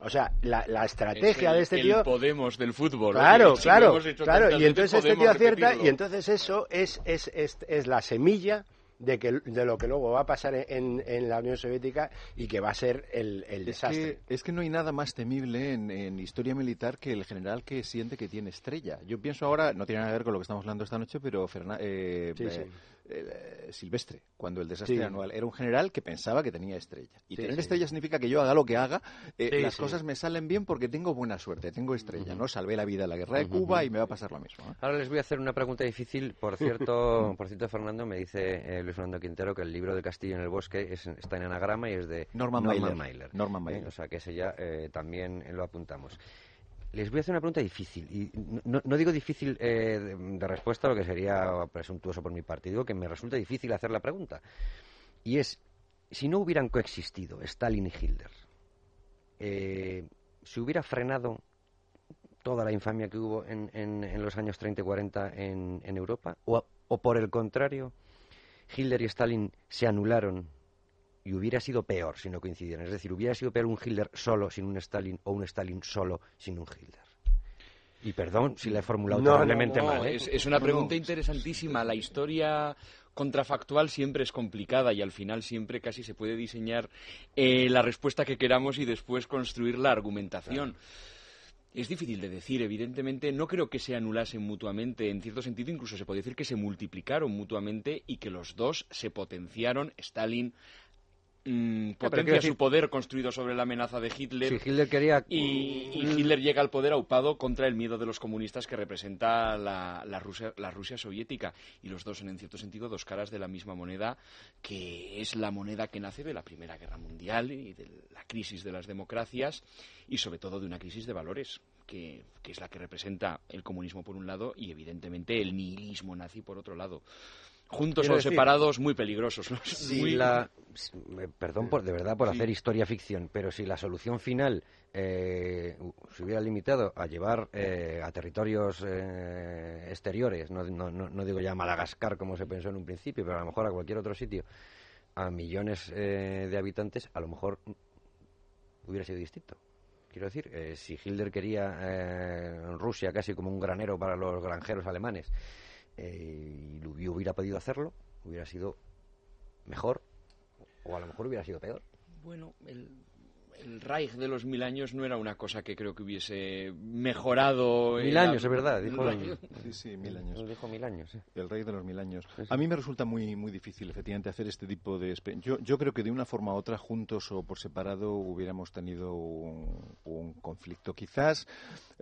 O sea, la, estrategia de este tío. El Podemos del fútbol. Claro, claro, claro. Y entonces este tío acierta, y entonces eso es, es, es, es la semilla de, que, de lo que luego va a pasar en, en la Unión Soviética y que va a ser el, el desastre. es que no hay nada más temible en, en, historia militar que el general que siente que tiene estrella. Yo pienso ahora, no tiene nada que ver con lo que estamos hablando esta noche, pero eh, eh, eh, Silvestre, cuando el desastre anual. Era un general que pensaba que tenía estrella. Y tener estrella significa que yo haga lo que haga, eh, las cosas me salen bien porque tengo buena suerte, tengo estrella. ¿no? Salvé la vida en la guerra de Cuba y me va a pasar lo mismo. Ahora les voy a hacer una pregunta difícil. Por cierto, (laughs) por cierto Fernando, me dice eh, Luis Fernando Quintero que el libro de Castillo en el Bosque está en anagrama y es de Norman, Mailer. Norman Mailer. O sea que ese ya también lo apuntamos. Les voy a hacer una pregunta difícil. Y no, digo difícil eh, de, respuesta, lo que sería presuntuoso por mi partido, que me resulta difícil hacer la pregunta. Y es, si no hubieran coexistido Stalin y Hitler, eh, ¿se hubiera frenado toda la infamia que hubo en, en, los años 30 y 40 en, en Europa? O, ¿O por el contrario, Hitler y Stalin se anularon y hubiera sido peor si no coincidieran? Es decir, hubiera sido peor un Hitler solo sin un Stalin o un Stalin solo sin un Hitler. Y perdón si la he formulado no, mal. ¿eh? es, una pregunta interesantísima. La historia contrafactual siempre es complicada y al final siempre casi se puede diseñar eh, la respuesta que queramos y después construir la argumentación. Es difícil de decir, evidentemente no creo que se anulasen mutuamente, en cierto sentido incluso se puede decir que se multiplicaron mutuamente y que los dos se potenciaron, Stalin Mm, potencia su poder construido sobre la amenaza de Hitler. y, Hitler llega al poder aupado contra el miedo de los comunistas que representa la, Rusia, la Rusia soviética. Y los dos son, en cierto sentido, dos caras de la misma moneda, que es la moneda que nace de la Primera Guerra Mundial y de la crisis de las democracias y, sobre todo, de una crisis de valores. Que, que es la que representa el comunismo por un lado y evidentemente el nihilismo nazi por otro lado juntos o separados muy peligrosos. la, (laughs) perdón por, de verdad por hacer historia ficción, pero si la solución final eh, se hubiera limitado a llevar eh, a territorios eh, exteriores, no, no, no, digo ya Madagascar como se pensó en un principio, pero a lo mejor a cualquier otro sitio, a millones de habitantes, a lo mejor hubiera sido distinto. Quiero decir, si Hitler quería Rusia casi como un granero para los granjeros alemanes, eh, y hubiera podido hacerlo, hubiera sido mejor o a lo mejor hubiera sido peor. Bueno, el, el Reich de los mil años no era una cosa que creo que hubiese mejorado. Mil años, es verdad. Dijo, sí, sí, mil años. Dijo mil años. El Reich de los mil años. A mí me resulta muy, muy difícil, efectivamente, hacer este tipo de. Yo, yo creo que de una forma u otra, juntos o por separado, hubiéramos tenido un, conflicto. Quizás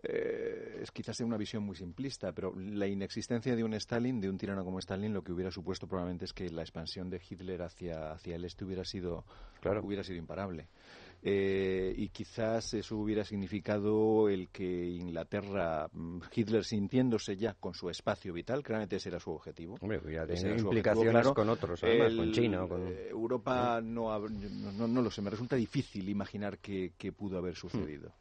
eh, es quizás una visión muy simplista, pero la inexistencia de un Stalin, de un tirano como Stalin, lo que hubiera supuesto probablemente es que la expansión de Hitler hacia, hacia el este hubiera sido, claro. hubiera sido imparable. Eh, y quizás eso hubiera significado el que Inglaterra, mm, Hitler sintiéndose ya con su espacio vital, claramente ese era su objetivo. Hombre, hubiera implicaciones con otros, además, con China. Con... Eh, Europa no, no, no, lo sé, me resulta difícil imaginar qué, pudo haber sucedido.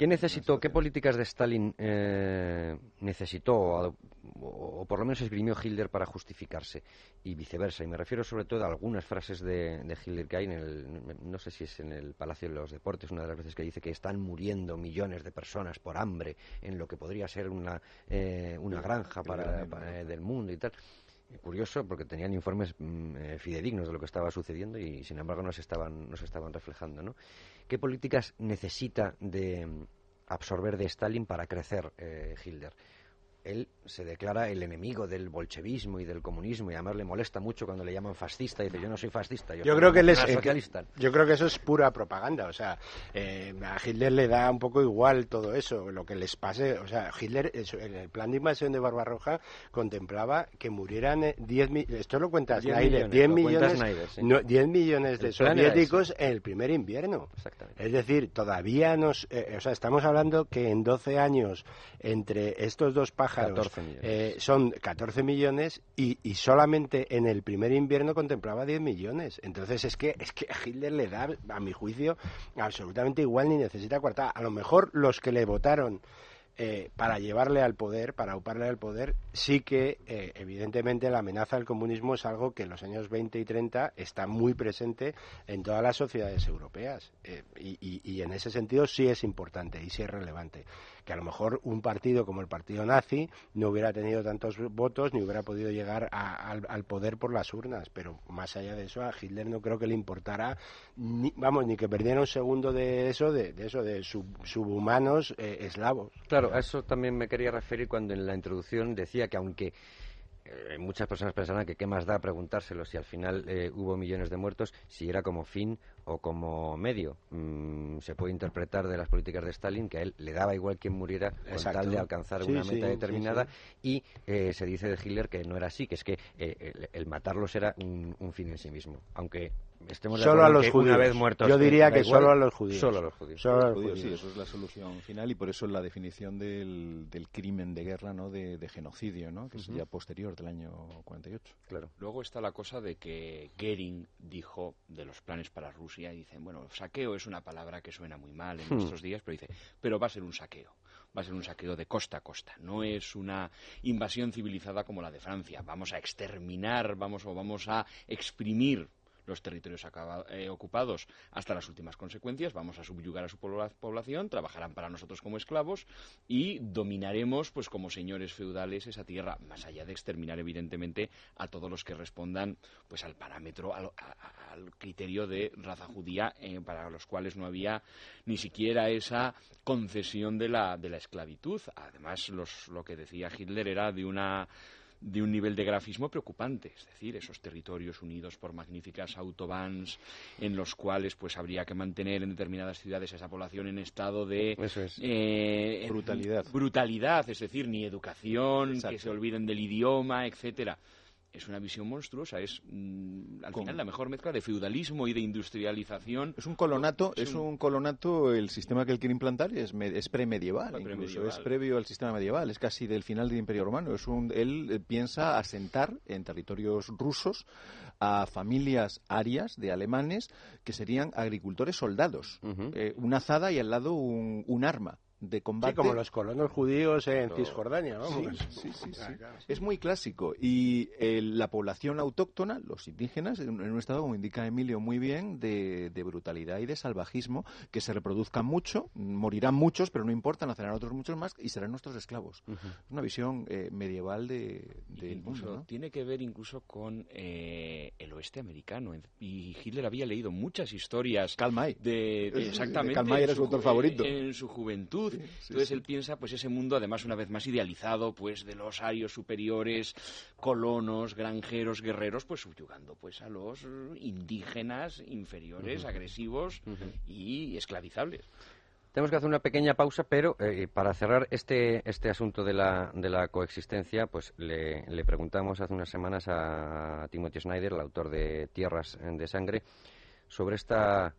¿Qué necesitó, qué políticas de Stalin eh, necesitó, o, por lo menos esgrimió Hitler para justificarse, y viceversa? Y me refiero sobre todo a algunas frases de, Hitler que hay en el, no sé si es en el Palacio de los Deportes, una de las veces que dice que están muriendo millones de personas por hambre en lo que podría ser una, eh, una granja para, del mundo y tal curioso porque tenían informes mm, eh, fidedignos de lo que estaba sucediendo y sin embargo no se estaban, no se estaban reflejando. ¿no? ¿Qué políticas necesita de mm, absorber de Stalin para crecer eh? Él se declara el enemigo del bolchevismo y del comunismo y además le molesta mucho cuando le llaman fascista y dice yo no soy fascista yo, creo que él es socialista yo creo que eso es pura propaganda o sea eh, a Hitler le da un poco igual todo eso lo que les pase o sea Hitler en el plan de invasión de Barbarroja contemplaba que murieran 10 eh, esto lo cuenta Snyder 10 millones 10 millones de soviéticos en el primer invierno. Es decir todavía nos eh, o sea estamos hablando que en 12 años entre estos dos pájaros eh, son 14 millones y, solamente en el primer invierno contemplaba 10 millones. Entonces es que, es que a Hitler le da, a mi juicio, absolutamente igual ni necesita cuartada. A lo mejor los que le votaron eh, para llevarle al poder, para auparle al poder, sí que eh, evidentemente la amenaza del comunismo es algo que en los años 20 y 30 está muy presente en todas las sociedades europeas y, y, en ese sentido sí es importante y sí es relevante que a lo mejor un partido como el partido nazi no hubiera tenido tantos votos ni hubiera podido llegar al, poder por las urnas, pero más allá de eso a Hitler no creo que le importara, ni, vamos, ni que perdiera un segundo de eso, de, eso, de subhumanos eh, eslavos. Claro, a eso también me quería referir cuando en la introducción decía que aunque eh, muchas personas pensarán que qué más da preguntárselo si al final eh, hubo millones de muertos, si era como fin o como medio. Mm, se puede interpretar de las políticas de Stalin que a él le daba igual quien muriera con tal de alcanzar una meta determinada y eh, se dice de Hitler que no era así, que es que el, matarlos era un, fin en sí mismo. Aunque solo a los judíos. Una vez muertos, Yo diría que solo a los judíos. Solo a los judíos. Sí, eso es la solución final y por eso la definición del, del crimen de guerra, ¿no? De, genocidio, ¿no? Que es ya posterior del año 48. Claro. Luego está la cosa de que Goering dijo de los planes para Rusia y dicen, bueno, saqueo es una palabra que suena muy mal en hmm. estos días, pero dice, pero va a ser un saqueo va a ser un saqueo de costa a costa. No es una invasión civilizada como la de Francia. Vamos a exterminar, vamos o vamos a exprimir los territorios eh, ocupados hasta las últimas consecuencias, vamos a subyugar a su población, trabajarán para nosotros como esclavos y dominaremos, pues como señores feudales, esa tierra, más allá de exterminar evidentemente a todos los que respondan pues al parámetro, al, criterio de raza judía, eh, para los cuales no había ni siquiera esa concesión de la, de la esclavitud. Además, lo que decía Hitler era de una de un nivel de grafismo preocupante, es decir, esos territorios unidos por magníficas autobans en los cuales pues habría que mantener en determinadas ciudades esa población en estado de eh, brutalidad. brutalidad, es decir, ni educación, que se olviden del idioma, etcétera es una visión monstruosa, es mm, al final la mejor mezcla de feudalismo y de industrialización. Es un colonato, es un, colonato, el sistema que él quiere implantar es, es premedieval, incluso, es previo al sistema medieval, es casi del final del Imperio Romano. Es un, él eh, piensa asentar en territorios rusos a familias arias de alemanes que serían agricultores soldados, eh, una azada y al lado un arma de combate. Sí, como los colonos judíos en Cisjordania, vamos. Sí, sí, sí, Es muy clásico. Y eh, la población autóctona, los indígenas, en, un estado, como indica Emilio muy bien, de, brutalidad y de salvajismo, que se reproduzcan mucho, morirán muchos, pero no importa, nacerán otros muchos más y serán nuestros esclavos. Es una visión eh, medieval de, del mundo. Tiene que ver incluso con eh, el oeste americano. Y Hitler había leído muchas historias. Calmay. De, exactamente. Calmay era su autor favorito. En su juventud entonces él piensa, pues ese mundo, además una vez más idealizado, pues de los arios superiores, colonos, granjeros, guerreros, pues subyugando pues a los indígenas inferiores, agresivos y esclavizables. Tenemos que hacer una pequeña pausa, pero eh, para cerrar este, este asunto de la, de la coexistencia, pues le, le, preguntamos hace unas semanas a Timothy Snyder, el autor de Tierras de Sangre, sobre esta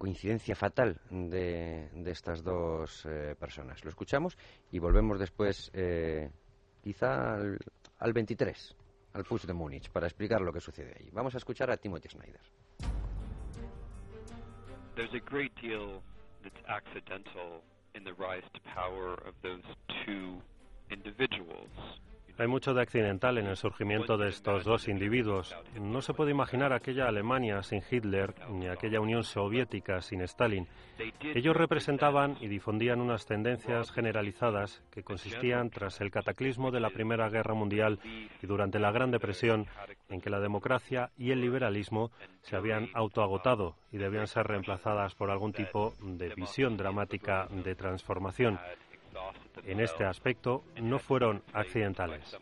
coincidencia fatal de, de estas dos eh, personas. Lo escuchamos y volvemos después, eh, quizá al, al 23, al Push de Múnich, para explicar lo que sucede ahí. Vamos a escuchar a Timothy Snyder. There's a great deal that's accidental in the rise to power of those two individuals. Hay mucho de accidental en el surgimiento de estos dos individuos. No se puede imaginar aquella Alemania sin Hitler ni aquella Unión Soviética sin Stalin. Ellos representaban y difundían unas tendencias generalizadas que consistían, tras el cataclismo de la Primera Guerra Mundial y durante la Gran Depresión, en que la democracia y el liberalismo se habían autoagotado y debían ser reemplazadas por algún tipo de visión dramática de transformación en este aspecto no fueron accidentales.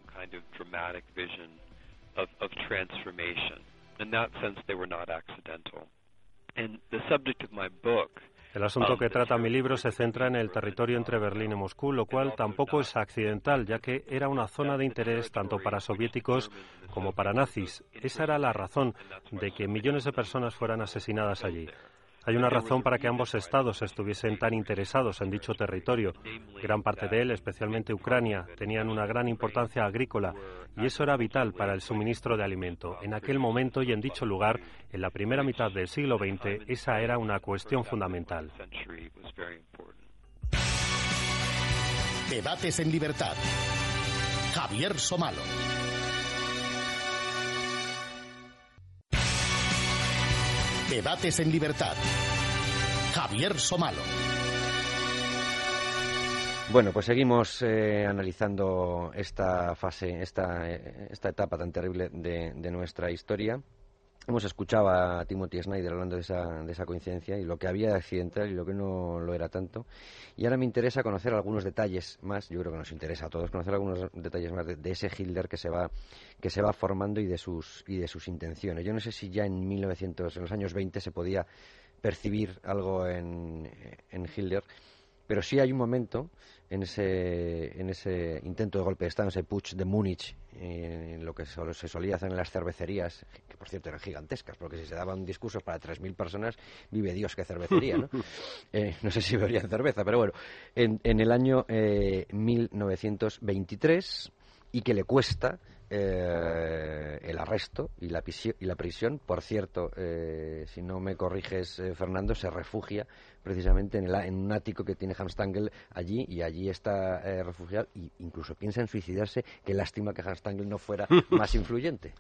El asunto que trata mi libro se centra en el territorio entre Berlín y Moscú, lo cual tampoco es accidental, ya que era una zona de interés tanto para soviéticos como para nazis. Esa era la razón de que millones de personas fueran asesinadas allí. Hay una razón para que ambos estados estuviesen tan interesados en dicho territorio. Gran parte de él, especialmente Ucrania, tenían una gran importancia agrícola y eso era vital para el suministro de alimento. En aquel momento y en dicho lugar, en la primera mitad del siglo XX, esa era una cuestión fundamental. Debates en libertad. Javier Somalo. Debates en libertad. Javier Somalo. Bueno, pues seguimos eh, analizando esta fase, esta, eh, esta etapa tan terrible de, de nuestra historia. Hemos escuchado a Timothy Snyder hablando de esa, de esa coincidencia y lo que había de accidental y lo que no lo era tanto. Y ahora me interesa conocer algunos detalles más, yo creo que nos interesa a todos conocer algunos detalles más de, ese Hitler que se va que se va formando y de sus y de sus intenciones. Yo no sé si ya en 1900, en los años 20 se podía percibir algo en, en Hitler pero sí hay un momento en ese, en ese intento de golpe de Estado, en ese putsch de Múnich, en lo que se solía hacer en las cervecerías, que por cierto eran gigantescas, porque si se daban discursos para 3.000 personas, vive Dios qué cervecería, ¿no? (laughs) Eh, no sé si beberían cerveza, pero bueno, en, en el año 1923, eh, y que le cuesta eh, arresto y la, y la prisión. Por cierto, eh, si no me corriges, eh, Fernando, se refugia precisamente en, el, en, un ático que tiene Hamstangel allí y allí está refugiado e incluso piensa en suicidarse. Qué lástima que Hamstangel no fuera (laughs) más influyente.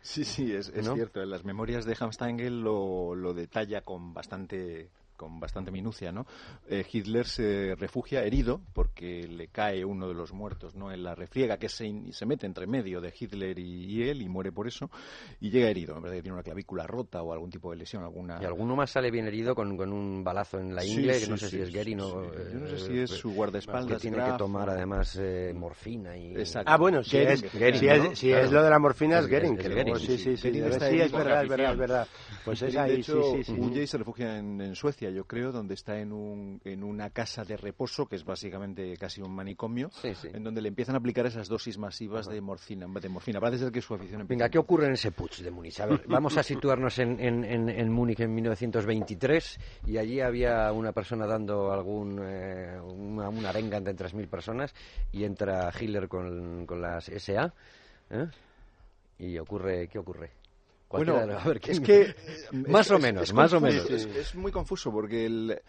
Sí, sí, es, cierto. En las memorias de Hamstangel lo, lo detalla con bastante con bastante minucia, ¿no? Eh, Hitler se refugia herido porque le cae uno de los muertos, ¿no? En la refriega que se, se mete entre medio de Hitler y, él y muere por eso y llega herido, que tiene una clavícula rota o algún tipo de lesión, alguna. Y alguno más sale bien herido con, con un balazo en la ingle, que no sé si es Gary, no. Yo no sé si es su guardaespaldas. Que tiene que tomar además eh, morfina y. Exacto. Ah, bueno, si, es, si, es, lo de la morfina es Gering, Sí, sí, sí. Sí, es verdad, es verdad, es verdad. Pues es ahí, sí, sí, sí. se refugia en Suecia yo creo, donde está en, un, en una casa de reposo, que es básicamente casi un manicomio, en donde le empiezan a aplicar esas dosis masivas de morfina. De morfina. Parece ser que su afición Venga, ¿qué ocurre en ese putsch de Múnich? A ver, vamos a situarnos en, en, en, Múnich en 1923 y allí había una persona dando algún eh, una, una, arenga entre 3.000 personas y entra Hitler con, con las SA. ¿eh? ¿Y ocurre, qué ocurre? Bueno, es que más o menos, más o menos. Es, muy confuso porque el,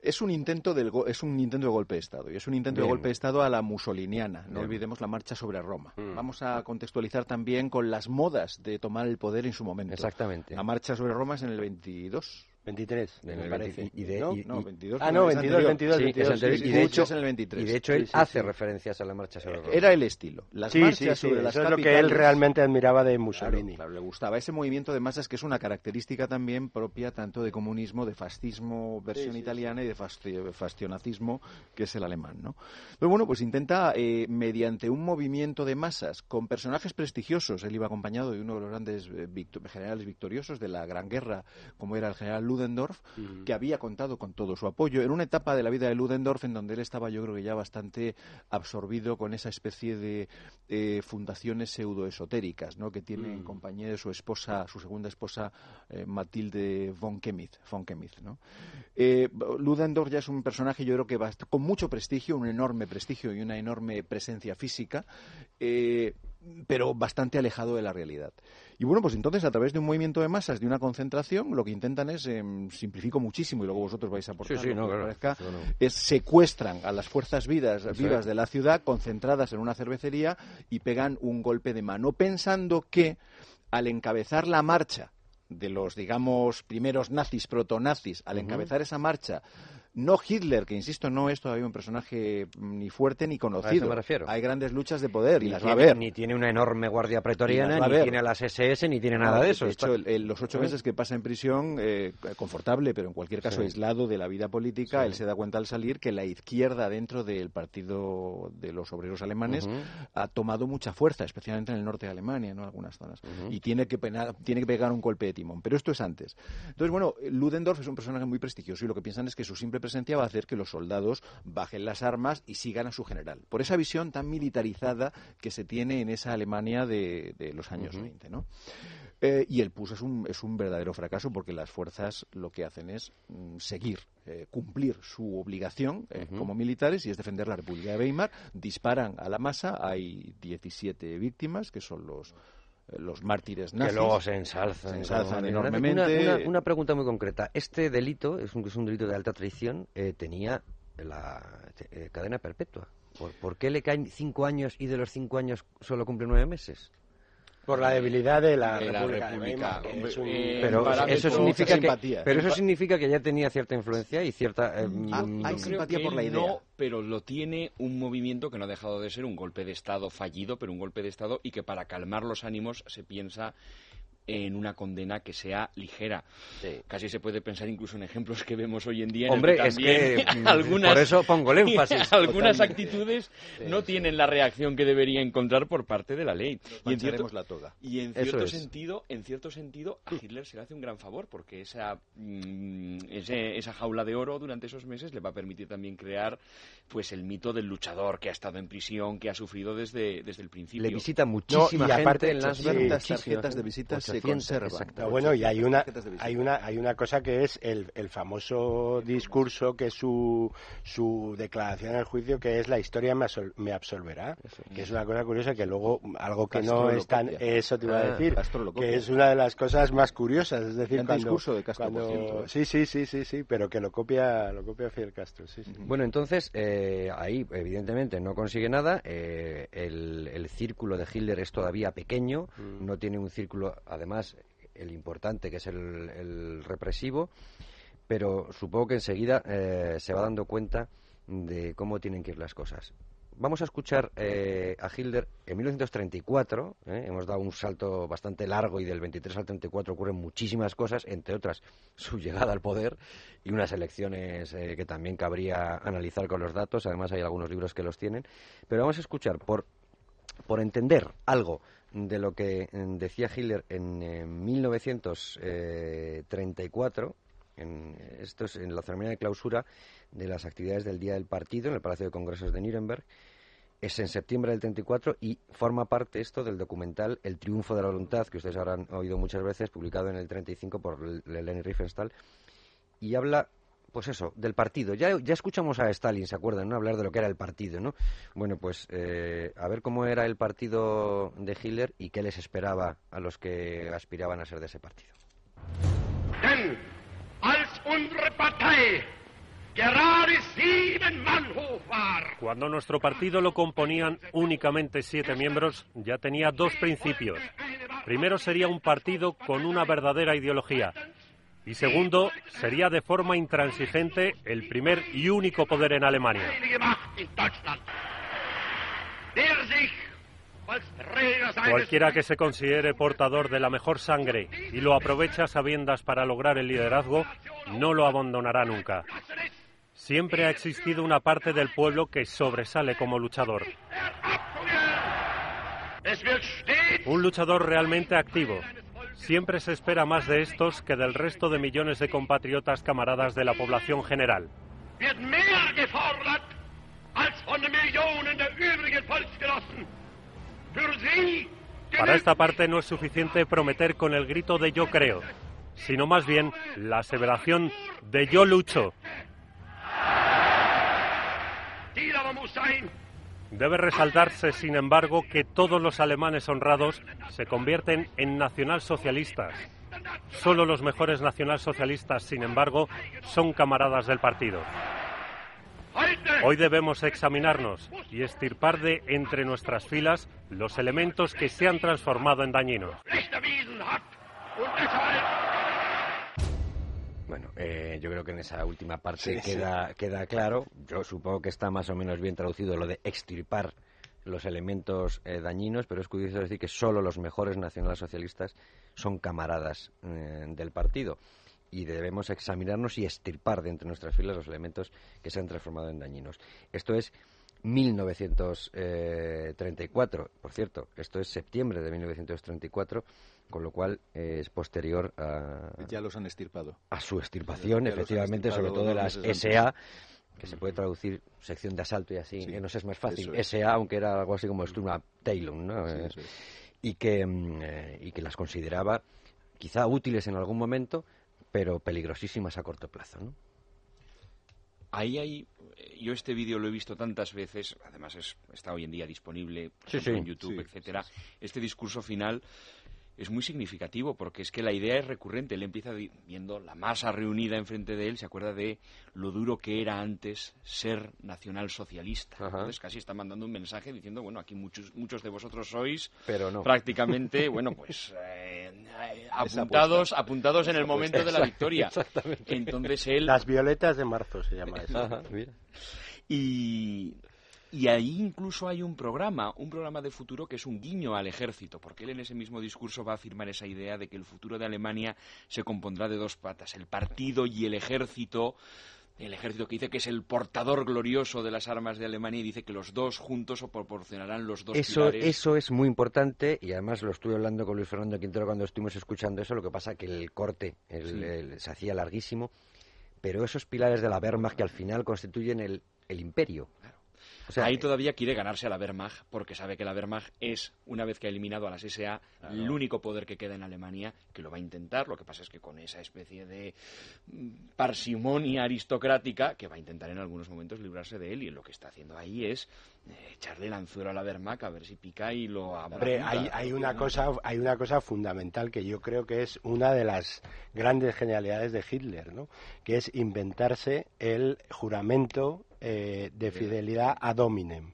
es un intento del es un intento de golpe de estado y es un intento de golpe de estado a la musoliniana. No olvidemos la marcha sobre Roma. Mm. Vamos a contextualizar también con las modas de tomar el poder en su momento. Exactamente. La marcha sobre Roma es en el 22 23, me parece. Y de, no, 22. Ah, no, 22, 22, 22. y de hecho, en el 23. Y de hecho él hace referencias a la marcha sobre Roma. Era el estilo. Las marchas sobre las eso es lo que él realmente admiraba de Mussolini. Claro, le gustaba. Ese movimiento de masas que es una característica también propia tanto de comunismo, de fascismo versión italiana y de fascionacismo, que es el alemán, ¿no? Pero bueno, pues intenta, eh, mediante un movimiento de masas con personajes prestigiosos, él iba acompañado de uno de los grandes eh, generales victoriosos de la Gran Guerra, como era el general Ludendorff, que había contado con todo su apoyo en una etapa de la vida de Ludendorff en donde él estaba, yo creo que ya bastante absorbido con esa especie de eh, fundaciones pseudoesotéricas, ¿no? que tiene en mm. compañía de su esposa, su segunda esposa, eh, Matilde von Kemith. Von Kemith ¿no? Eh, Ludendorff ya es un personaje, yo creo que con mucho prestigio, un enorme prestigio y una enorme presencia física, pero bastante alejado de la realidad. Y bueno, pues entonces a través de un movimiento de masas, de una concentración, lo que intentan es, em, simplifico muchísimo y luego vosotros vais a aportar sí, no, es secuestran a las fuerzas vivas, vivas de la ciudad concentradas en una cervecería y pegan un golpe de mano pensando que al encabezar la marcha de los, digamos, primeros nazis, protonazis, al encabezar esa marcha no Hitler, que insisto, no es todavía un personaje ni fuerte ni conocido. me refiero. Hay grandes luchas de poder ni y las va a ver. Ni tiene una enorme guardia pretoriana, ni tiene las SS, ni tiene nada de eso. De hecho, los ocho meses que pasa en prisión, eh, confortable, pero en cualquier caso aislado de la vida política, él se da cuenta al salir que la izquierda dentro del Partido de los Obreros Alemanes ha tomado mucha fuerza, especialmente en el norte de Alemania, ¿no? algunas zonas. Y tiene que, tiene que pegar un golpe de timón. Pero esto es antes. Entonces, bueno, Ludendorff es un personaje muy prestigioso y lo que piensan es que su simple presencia va a hacer que los soldados bajen las armas y sigan a su general. Por esa visión tan militarizada que se tiene en esa Alemania de, los años 20, ¿no? Eh, y el PUS es un, es un verdadero fracaso porque las fuerzas lo que hacen es mm, seguir, eh, cumplir su obligación eh, como militares y es defender la República de Weimar. Disparan a la masa, hay 17 víctimas que son los los mártires nazis. Que luego se ensalzan. enormemente. Una, pregunta muy concreta. Este delito, es un, es un delito de alta traición, eh, tenía la eh, cadena perpetua. ¿Por, ¿Por, qué le caen cinco años y de los cinco años solo cumple nueve meses? Por la debilidad de la, República, pero eso significa que, pero eso significa que ya tenía cierta influencia y cierta eh, ah, hay simpatía por la idea. no, pero lo tiene un movimiento que no ha dejado de ser un golpe de estado fallido pero un golpe de estado y que para calmar los ánimos se piensa en una condena que sea ligera. Casi se puede pensar incluso en ejemplos que vemos hoy en día. Hombre, es que (laughs) algunas, por eso pongo el énfasis. (laughs) algunas actitudes no tienen la reacción que debería encontrar por parte de la ley. y en cierto, la toga. Y en cierto sentido, en cierto sentido, a Hitler se le hace un gran favor porque esa mm, esa jaula de oro durante esos meses le va a permitir también crear pues el mito del luchador que ha estado en prisión, que ha sufrido desde, desde el principio. Le visita muchísima gente en las tarjetas de visitas bueno, y hay una, hay una, hay una cosa que es el, el famoso discurso que es su, su declaración en el juicio, que es la historia me, me absolverá, que es una cosa curiosa que luego algo que no es tan, eso te iba a ah, decir, que es una de las cosas más curiosas, es decir, cuando, discurso de Castro, sí, sí, sí, sí, sí, pero que lo copia, lo copia Fidel Castro, sí, Bueno, entonces eh, ahí evidentemente no consigue nada, eh, el, el círculo de Hitler es todavía pequeño, mm. no tiene un círculo, además, el importante, que es el, represivo, pero supongo que enseguida eh, se va dando cuenta de cómo tienen que ir las cosas. Vamos a escuchar eh, a Hitler en 1934. Eh, hemos dado un salto bastante largo y del 23 al 34 ocurren muchísimas cosas, entre otras su llegada al poder y unas elecciones que también cabría analizar con los datos. Además, hay algunos libros que los tienen. Pero vamos a escuchar, por, por entender algo de lo que mm, decía Hitler en 1934, en, esto es en la ceremonia de clausura de las actividades del Día del Partido en el Palacio de Congresos de Nuremberg. Es en septiembre del 34 y forma parte esto del documental El triunfo de la voluntad, que ustedes habrán oído muchas veces, publicado en el 35 por Leni Riefenstahl, y habla pues eso, del partido. Ya, ya escuchamos a Stalin, ¿se acuerdan? ¿no? Hablar de lo que era el partido, ¿no? Bueno, pues eh, a ver cómo era el partido de Hitler y qué les esperaba a los que aspiraban a ser de ese partido. Cuando nuestro partido lo componían únicamente siete miembros, ya tenía dos principios. Primero sería un partido con una verdadera ideología, y segundo, sería de forma intransigente el primer y único poder en Alemania. Cualquiera que se considere portador de la mejor sangre y lo aprovecha sabiendas para lograr el liderazgo, no lo abandonará nunca. Siempre ha existido una parte del pueblo que sobresale como luchador. Un luchador realmente activo, Siempre se espera más de estos que del resto de millones de compatriotas camaradas de la población general. Para esta parte no es suficiente prometer con el grito de yo creo, sino más bien la aseveración de yo lucho. Debe resaltarse, sin embargo, que todos los alemanes honrados se convierten en nacionalsocialistas. Solo los mejores nacionalsocialistas, sin embargo, son camaradas del partido. Hoy debemos examinarnos y estirpar de entre nuestras filas los elementos que se han transformado en dañinos. Bueno, eh, yo creo que en esa última parte queda, queda claro. Yo supongo que está más o menos bien traducido lo de extirpar los elementos eh, dañinos, pero es curioso decir que solo los mejores nacionalsocialistas son camaradas eh, del partido y debemos examinarnos y extirpar de entre nuestras filas los elementos que se han transformado en dañinos. Esto es 1934, por cierto, esto es septiembre de 1934 con lo cual eh, es posterior a... Ya los han estirpado. A su estirpación, efectivamente, sobre todo de las SA, que se puede traducir sección de asalto y así, que no sé, es más fácil, SA, aunque era algo así como Sturm Taylor, ¿no? Eh, y, que, mm, eh, y que las consideraba quizá útiles en algún momento, pero peligrosísimas a corto plazo, ¿no? Ahí hay, yo este vídeo lo he visto tantas veces, además está hoy en día disponible en YouTube, etcétera. Este discurso final es muy significativo porque es que la idea es recurrente. Él empieza viendo la masa reunida enfrente de él, se acuerda de lo duro que era antes ser nacionalsocialista. Entonces casi está mandando un mensaje diciendo, bueno, aquí muchos, muchos de vosotros sois prácticamente, bueno, pues (laughs) eh, apuntados, apuntados en el momento de la victoria. Entonces él... Las violetas de marzo se llama (laughs) eso. Y y ahí incluso hay un programa, un programa de futuro que es un guiño al ejército, porque él en ese mismo discurso va a afirmar esa idea de que el futuro de Alemania se compondrá de dos patas, el partido y el ejército. El ejército que dice que es el portador glorioso de las armas de Alemania y dice que los dos juntos o proporcionarán los dos eso, Eso es muy importante y además lo estuve hablando con Luis Fernando Quintero cuando estuvimos escuchando eso, lo que pasa que el corte se hacía larguísimo, pero esos pilares de la Wehrmacht que al final constituyen el, el imperio. Ahí todavía quiere ganarse a la Wehrmacht porque sabe que la Wehrmacht es, una vez que ha eliminado a las SA, el único poder que queda en Alemania, que lo va a intentar. Lo que pasa es que con esa especie de mm, parsimonia aristocrática que va a intentar en algunos momentos librarse de él y lo que está haciendo ahí es eh, echarle el anzuelo a la Wehrmacht a ver si pica y lo Hombre, hay, hay, una cosa, hay una cosa fundamental que yo creo que es una de las grandes genialidades de Hitler, ¿no? que es inventarse el juramento eh, de fidelidad a Dominem.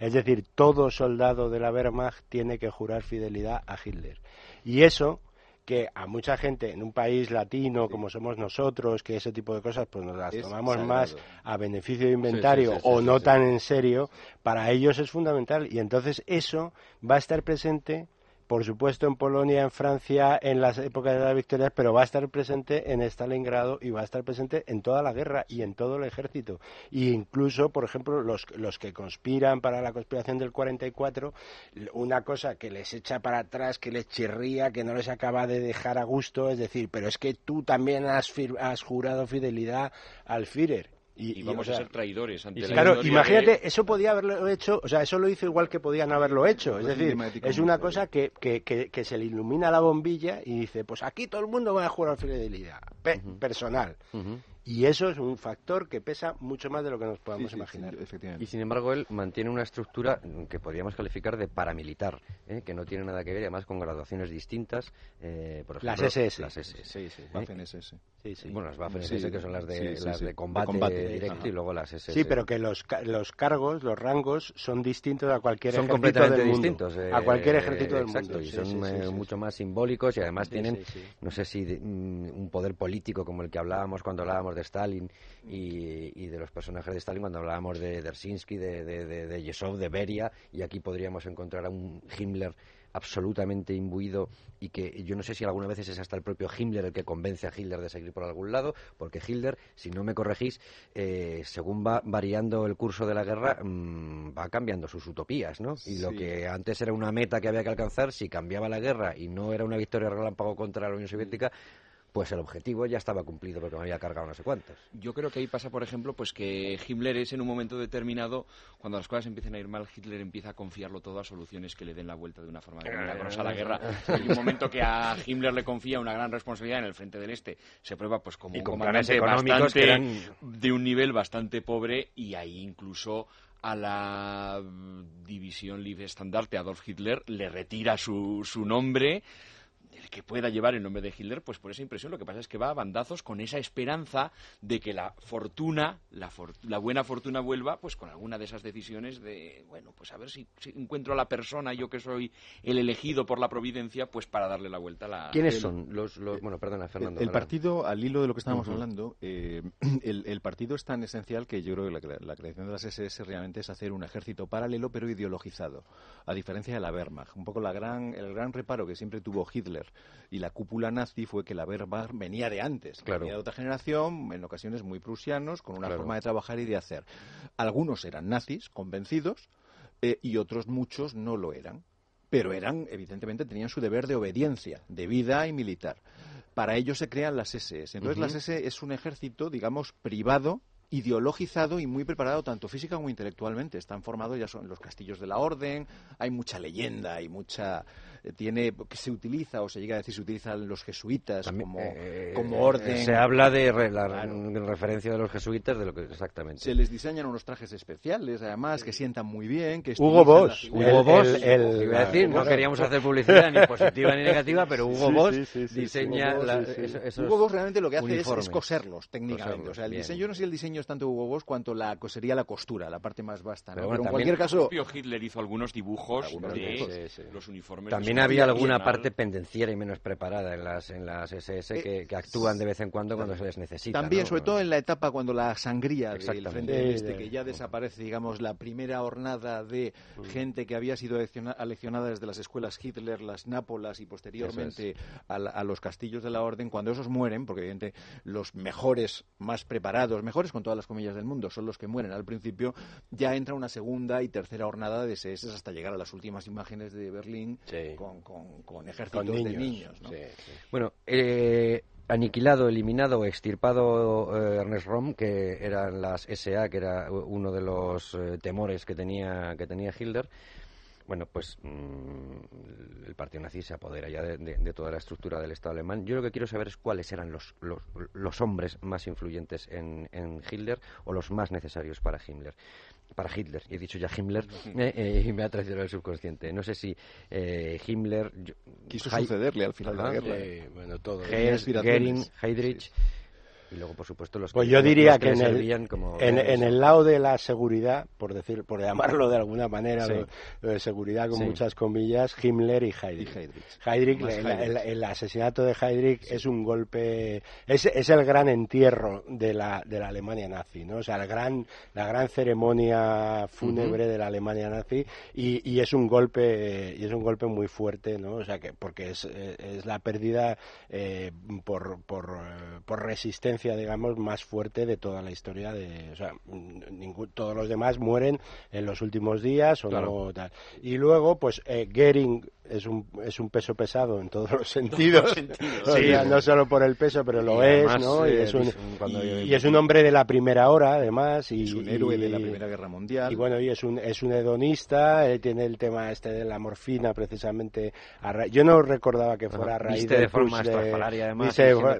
Es decir, todo soldado de la Wehrmacht tiene que jurar fidelidad a Hitler. Y eso que a mucha gente en un país latino como somos nosotros, que ese tipo de cosas pues nos las tomamos más a beneficio de inventario o no tan en serio, para ellos es fundamental. Y entonces eso va a estar presente por supuesto en Polonia, en Francia, en las épocas de las victorias, pero va a estar presente en Stalingrado y va a estar presente en toda la guerra y en todo el ejército. E incluso, por ejemplo, los, los que conspiran para la conspiración del 44, una cosa que les echa para atrás, que les chirría, que no les acaba de dejar a gusto, es decir, pero es que tú también has, has jurado fidelidad al Führer y, vamos a ser traidores ante Claro, imagínate, eso podía haberlo hecho, o sea, eso lo hizo igual que podían haberlo hecho. Es decir, es una cosa que, que, que, se le ilumina la bombilla y dice, pues aquí todo el mundo va a jugar fidelidad personal. Y eso es un factor que pesa mucho más de lo que nos podamos imaginar. y sin embargo, él mantiene una estructura que podríamos calificar de paramilitar, ¿eh? que no tiene nada que ver, además con graduaciones distintas. Eh, por ejemplo, las SS. Las SS. Sí, sí. Waffen SS. Sí, sí. Bueno, las Waffen SS, que son las de, las de combate, directo, y luego las SS. Sí, pero que los, los cargos, los rangos, son distintos a cualquier son ejército completamente del mundo. distintos. a cualquier ejército del exacto, mundo. y son mucho más simbólicos y además tienen, no sé si mm, un poder político como el que hablábamos cuando hablábamos de Stalin y, de los personajes de Stalin cuando hablábamos de Dersinsky, de, de, de, Yesov, de Beria, y aquí podríamos encontrar a un Himmler absolutamente imbuido y que yo no sé si alguna vez es hasta el propio Himmler el que convence a Hitler de seguir por algún lado, porque Hitler, si no me corregís, eh, según va variando el curso de la guerra, mm, va cambiando sus utopías, ¿no? Y lo que antes era una meta que había que alcanzar, si cambiaba la guerra y no era una victoria relámpago contra la Unión Soviética, pues el objetivo ya estaba cumplido porque me había cargado no sé cuántos. Yo creo que ahí pasa, por ejemplo, pues que Himmler es en un momento determinado, cuando las cosas empiezan a ir mal, Hitler empieza a confiarlo todo a soluciones que le den la vuelta de una forma milagrosa a la guerra. Hay un momento que a Himmler le confía una gran responsabilidad en el frente del Este. Se prueba pues como un comandante bastante, de un nivel bastante pobre y ahí incluso a la división Libre Estandarte, Adolf Hitler, le retira su, su nombre que pueda llevar el nombre de Hitler, pues por esa impresión lo que pasa es que va a bandazos con esa esperanza de que la fortuna, la, buena fortuna vuelva, pues con alguna de esas decisiones de, bueno, pues a ver si, encuentro a la persona, yo que soy el elegido por la providencia, pues para darle la vuelta a la... ¿Quiénes son los, bueno, perdona, Fernando? El, partido, al hilo de lo que estábamos hablando, eh, (clears throat) el, partido es tan esencial que yo creo que la, la, creación de las SS realmente es hacer un ejército paralelo pero ideologizado, a diferencia de la Wehrmacht. Un poco la gran, el gran reparo que siempre tuvo Hitler y la cúpula nazi fue que la Wehrmacht venía de antes, venía de otra generación, en ocasiones muy prusianos, con una forma de trabajar y de hacer. Algunos eran nazis, convencidos, eh, y otros muchos no lo eran. Pero eran, evidentemente, tenían su deber de obediencia, de vida y militar. Para ello se crean las SS. Entonces, las SS es un ejército, digamos, privado, ideologizado y muy preparado tanto física como intelectualmente. Están formados ya son los castillos de la orden, hay mucha leyenda, hay mucha tiene que se utiliza o se llega a decir se utilizan los jesuitas como, eh, como orden. Se habla de la referencia de los jesuitas de lo que exactamente. Se les diseñan unos trajes especiales, además que sientan muy bien. Que Hugo Boss, Hugo Boss, el, iba a decir, no queríamos hacer publicidad ni positiva ni negativa, pero Hugo Boss diseña Hugo Boss realmente lo que hace es, coserlos técnicamente. o sea, el diseño, yo no sé si el diseño es tanto Hugo Boss cuanto la cosería, la costura, la parte más vasta. Pero, en cualquier caso, el propio Hitler hizo algunos dibujos de los uniformes había alguna parte pendenciera y menos preparada en las, en las SS eh, que, actúan de vez en cuando cuando se les necesita. También, sobre todo en la etapa cuando la sangría del Frente del Este, que ya. desaparece, digamos, la primera hornada de mm. gente que había sido aleccionada desde las escuelas Hitler, las Nápolas y posteriormente a, los castillos de la Orden, cuando esos mueren, porque evidentemente los mejores, más preparados, mejores con todas las comillas del mundo, son los que mueren al principio, ya entra una segunda y tercera hornada de SS hasta llegar a las últimas imágenes de Berlín con, con, ejércitos de niños. Bueno, eh, aniquilado, eliminado extirpado eh, Ernest Röhm, que eran las SA, que era uno de los eh, temores que tenía, que tenía Hitler, bueno, pues mm, el partido nazi se apodera ya de, toda la estructura del Estado alemán. Yo lo que quiero saber es cuáles eran los, los, hombres más influyentes en, en, Hitler o los más necesarios para Himmler. Para Hitler, he dicho ya Himmler (laughs) eh, eh, y me ha traicionado el subconsciente. No sé si eh, Himmler. Quiso sucederle al final de la guerra. bueno, todo. Goering, Heydrich y luego por supuesto los pues yo diría que, en, el, en, el lado de la seguridad por decir por llamarlo de alguna manera de seguridad con muchas comillas Himmler y Heydrich. Heydrich, el, asesinato de Heydrich es un golpe es, es el gran entierro de la de la Alemania nazi no o sea el gran la gran ceremonia fúnebre de la Alemania nazi y, y, es un golpe y es un golpe muy fuerte no o sea que porque es, es la pérdida eh, por, por, por resistencia digamos, más fuerte de toda la historia de, o sea, todos los demás mueren en los últimos días o no tal. Y luego, pues eh, Goering es un, es un peso pesado en todos los (laughs) sentidos, no solo por el peso, pero lo es, ¿no? y, es un, y, es un hombre de la primera hora, además, y es un héroe de la Primera Guerra Mundial. Y bueno, y es un, es un hedonista, él tiene el tema este de la morfina, precisamente. yo no recordaba que fuera a raíz de, forma además.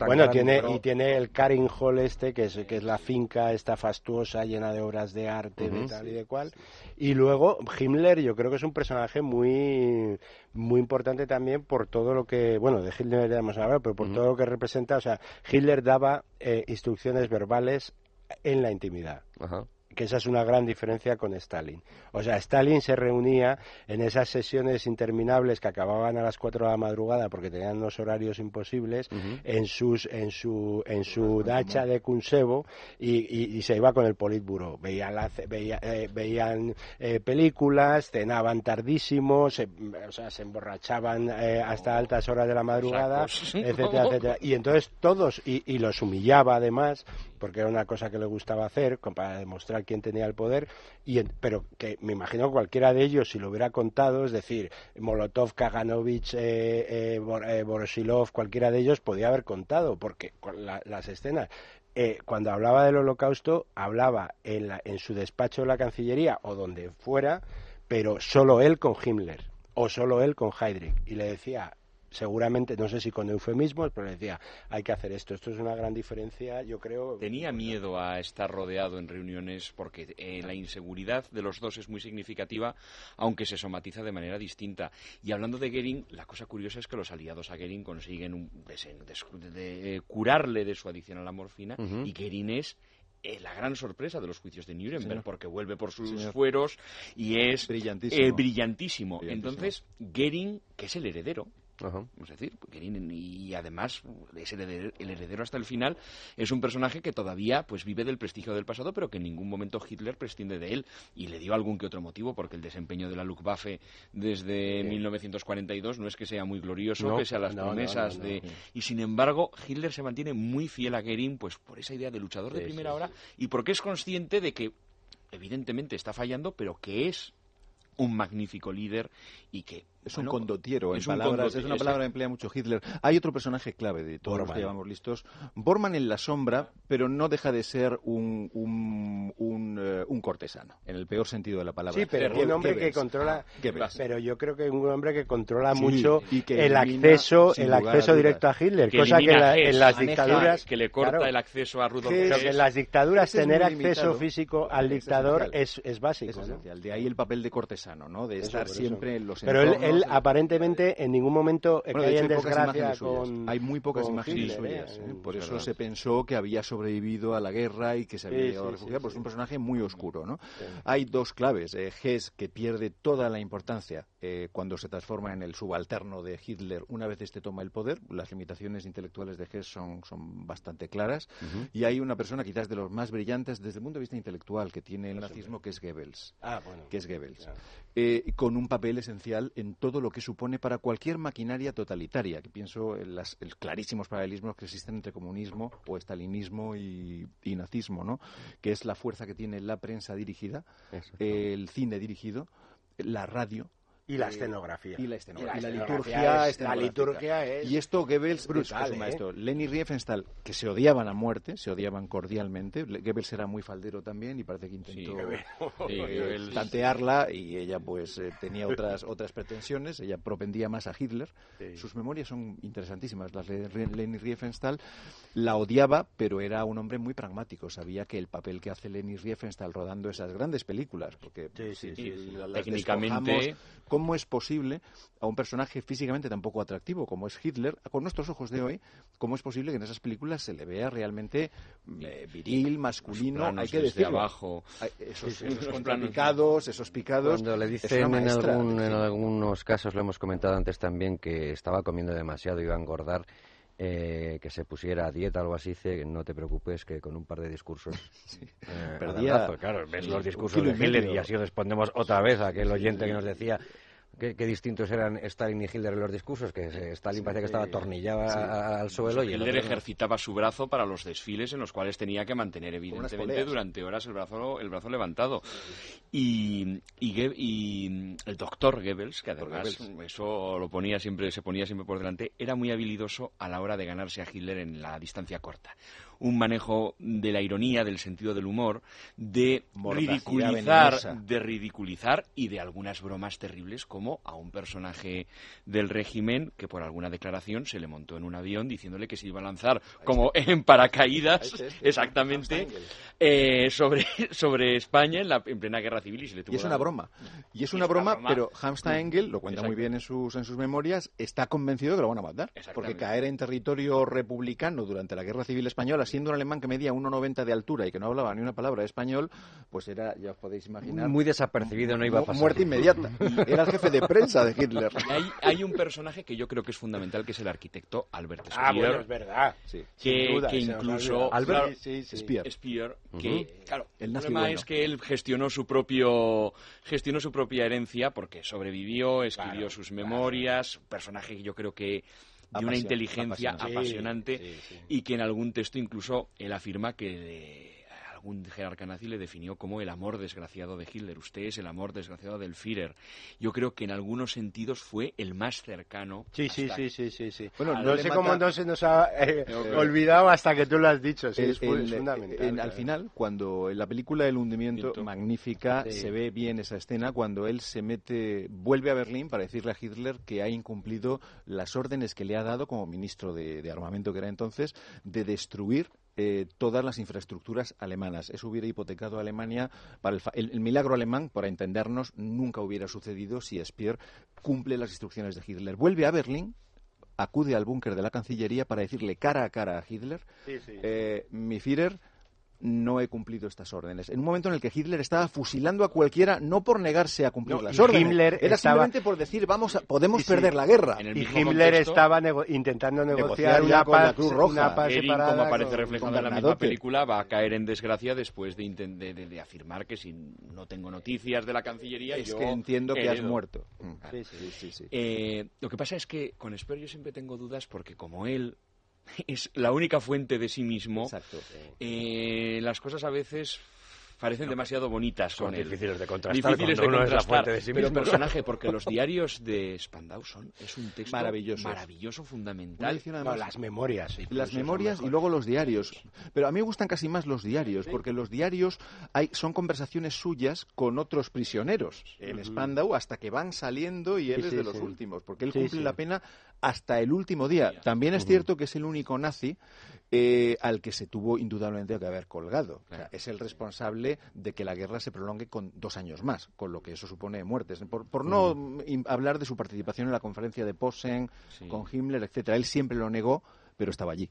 bueno, tiene, y tiene el Karin Hall este, que es, que es la finca esta fastuosa, llena de obras de arte, de tal y de cual. Y luego, Himmler, yo creo que es un personaje muy muy importante también por todo lo que, bueno, de Hitler ya hemos hablado, pero por todo lo que representa, o sea, Hitler daba eh, instrucciones verbales en la intimidad. Ajá que esa es una gran diferencia con Stalin. O sea, Stalin se reunía en esas sesiones interminables que acababan a las 4 de la madrugada porque tenían unos horarios imposibles en sus en su en su dacha de Kunsevo y, se iba con el Politburo. Veían eh, veían eh, películas, cenaban tardísimo, se, o sea, se emborrachaban eh, hasta altas horas de la madrugada, (laughs) etcétera, etcétera. Y entonces todos y, y los humillaba además porque era una cosa que le gustaba hacer para demostrar quién tenía el poder, y pero que me imagino cualquiera de ellos, si lo hubiera contado, es decir, Molotov, Kaganovich, eh, eh, eh Borosilov, cualquiera de ellos podía haber contado, porque las escenas. Eh, cuando hablaba del holocausto, hablaba en, en su despacho de la Cancillería o donde fuera, pero solo él con Himmler o solo él con Heydrich. Y le decía, seguramente, no sé si con eufemismos, pero decía, hay que hacer esto. Esto es una gran diferencia, yo creo. Tenía miedo a estar rodeado en reuniones porque eh, la inseguridad de los dos es muy significativa, aunque se somatiza de manera distinta. Y hablando de Gering, la cosa curiosa es que los aliados a Gering consiguen de, curarle de su adicción a la morfina y Gering es eh, la gran sorpresa de los juicios de Nuremberg, porque vuelve por sus fueros y es brillantísimo. Eh, brillantísimo. Entonces, Gering, que es el heredero, es decir, y además es el heredero, hasta el final, es un personaje que todavía pues vive del prestigio del pasado, pero que en ningún momento Hitler prescinde de él. Y le dio algún que otro motivo, porque el desempeño de la Luftwaffe desde 1942 no es que sea muy glorioso, pese a las promesas de... Y sin embargo, Hitler se mantiene muy fiel a Goering, pues por esa idea de luchador de primera hora y porque es consciente de que evidentemente está fallando, pero que es un magnífico líder y que es un condotiero, es, palabras, es una palabra que emplea mucho Hitler. Hay otro personaje clave de todos los que llevamos listos. Bormann en la sombra, pero no deja de ser un, un, un, eh, un cortesano, en el peor sentido de la palabra. Sí, pero un hombre que controla... Pero yo creo que un hombre que controla mucho el acceso el acceso directo a Hitler, cosa que en las dictaduras... Que le corta el acceso a Rudolf que en las dictaduras tener acceso físico al dictador es, es, básico. Es De ahí el papel de cortesano, ¿no? De estar siempre en los él aparentemente en ningún momento bueno, hay desgracia con hay muy pocas imágenes suyas ¿eh? por eso se pensó que había sobrevivido a la guerra y que se había llegado a refugiar pues es un personaje muy oscuro no hay dos claves eh, Hess que pierde toda la importancia eh, cuando se transforma en el subalterno de Hitler una vez este toma el poder las limitaciones intelectuales de Hess son, son bastante claras. Y hay una persona quizás de los más brillantes desde el punto de vista intelectual que tiene el nazismo que es Goebbels. Ah, bueno. que es Goebbels. Eh, con un papel esencial en todo lo que supone para cualquier maquinaria totalitaria, que pienso en los clarísimos paralelismos que existen entre comunismo o estalinismo y, nazismo, ¿no? que es la fuerza que tiene la prensa dirigida, el cine dirigido, la radio, Y la escenografía. Y la escenografía. Y la, liturgia. Es, la liturgia es. Y esto Goebbels brutal, es su ¿eh? Leni Riefenstahl, que se odiaban a muerte, se odiaban cordialmente. Goebbels era muy faldero también y parece que intentó (laughs) Sí, eh, Goebbels. tantearla y ella pues eh, tenía otras otras pretensiones. Ella propendía más a Hitler. Sus memorias son interesantísimas. Las de Leni Riefenstahl la odiaba, pero era un hombre muy pragmático. Sabía que el papel que hace Leni Riefenstahl rodando esas grandes películas, porque Sí, sí, si sí. la- las Técnicamente- ¿Cómo es posible a un personaje físicamente tan poco atractivo como es Hitler, con nuestros ojos de hoy, cómo es posible que en esas películas se le vea realmente eh, viril, masculino? Hay que desde decirlo. abajo. Hay Esos, Sí, sí, esos los contrapicados, esos picados. Cuando le dicen en, algún- en algunos casos, lo hemos comentado antes también, que estaba comiendo demasiado y iba a engordar, eh, que se pusiera a dieta o algo así, dice que no te preocupes, que con un par de discursos (laughs) eh, Perdía- adelgazo. Claro, ves sí, los discursos de Hitler y así respondemos otra vez a aquel oyente que nos decía qué, qué distintos eran Stalin y Hitler en los discursos, que Stalin parecía que estaba atornillado Sí. al suelo y el Hitler no. ejercitaba su brazo para los desfiles en los cuales tenía que mantener evidentemente durante horas el brazo el brazo levantado. Y y, y el doctor Goebbels que además eso lo ponía siempre se ponía siempre por delante era muy habilidoso a la hora de ganarse a Hitler en la distancia corta un manejo de la ironía del sentido del humor de Mordacidad ridiculizar venenosa. de ridiculizar y de algunas bromas terribles como a un personaje del régimen que por alguna declaración se le montó en un avión diciéndole que se iba a lanzar como en paracaídas Este, exactamente eh, sobre, sobre España en, la, en plena guerra civil y se le tuvo Y es una broma. Y es una broma, broma. pero Hamster Engel, lo cuenta muy bien en sus, en sus memorias, está convencido de que lo van a matar. Porque caer en territorio republicano durante la Guerra Civil Española, siendo un alemán que medía 1,90 de altura y que no hablaba ni una palabra de español, pues era, ya os podéis imaginar... Muy desapercibido, no iba a pasar. Muerte inmediata. Era el jefe de prensa de Hitler. Hay, hay un personaje que yo creo que es fundamental, que es el arquitecto Albert Speer. Ah, bueno, es verdad. Sí. Sin que, duda, que incluso. Albert claro, Sí, sí. Speer. Speer, que claro, El el problema bueno. es que él gestionó su propio gestionó su propia herencia porque sobrevivió, escribió Claro, sus claro. memorias, un personaje que yo creo que de una inteligencia apasionante. apasionante Sí, sí, sí. y que en algún texto incluso él afirma que algún jerarca nazi le definió como el amor desgraciado de Hitler. Usted es el amor desgraciado del Führer. Yo creo que en algunos sentidos fue el más cercano. Sí, sí, hasta- sí, sí, sí, sí. Bueno, no sé mata- cómo no se nos ha eh, (laughs) olvidado hasta que tú lo has dicho. Sí, El- es, el- fundamental. en- al final, cuando en la película El hundimiento, magnífica, Sí. se ve bien esa escena cuando él se mete, vuelve a Berlín para decirle a Hitler que ha incumplido las órdenes que le ha dado como ministro de, de armamento que era entonces de destruir eh, todas las infraestructuras alemanas. Eso hubiera hipotecado a Alemania para el, el- el milagro alemán, para entendernos, nunca hubiera sucedido si Speer cumple las instrucciones de Hitler. Vuelve a Berlín, acude al búnker de la Cancillería para decirle cara a cara a Hitler Sí, sí. eh, mi Führer, no he cumplido estas órdenes. En un momento en el que Hitler estaba fusilando a cualquiera, no por negarse a cumplir No, las órdenes, Himmler era estaba- simplemente por decir, vamos a- podemos Sí, sí. perder la guerra. En el Y Himmler contexto, estaba nego- intentando negociar, Negociar una con la paz, Cruz Roja. una paz como aparece reflejado en la misma película, va a caer en desgracia después de, de, de- de afirmar que si no tengo noticias de la Cancillería, es yo que entiendo que has heredo. muerto. Sí, sí. Sí, sí, sí. Eh, lo que pasa es que con Speer yo siempre tengo dudas porque como él es la única fuente de sí mismo, Exacto. eh, las cosas a veces parecen demasiado bonitas Son con él. difíciles de contrastar Difíciles de uno es la contrastar. de sí personaje, (laughs) porque los diarios de Spandau son es un texto maravilloso, Una fundamental. No, las memorias. las memorias y luego los diarios. Pero a mí me gustan casi más los diarios, porque los diarios hay, son conversaciones suyas con otros prisioneros en Spandau hasta que van saliendo y él Sí, es de los últimos, porque él cumple la pena hasta el último día. También es cierto que es el único nazi eh, al que se tuvo indudablemente que haber colgado. O sea, es el responsable de que la guerra se prolongue con dos años más, con lo que eso supone muertes. Por, por no mm, hablar de su participación en la conferencia de Posen, Sí. con Himmler, etcétera. Él siempre lo negó, pero estaba allí.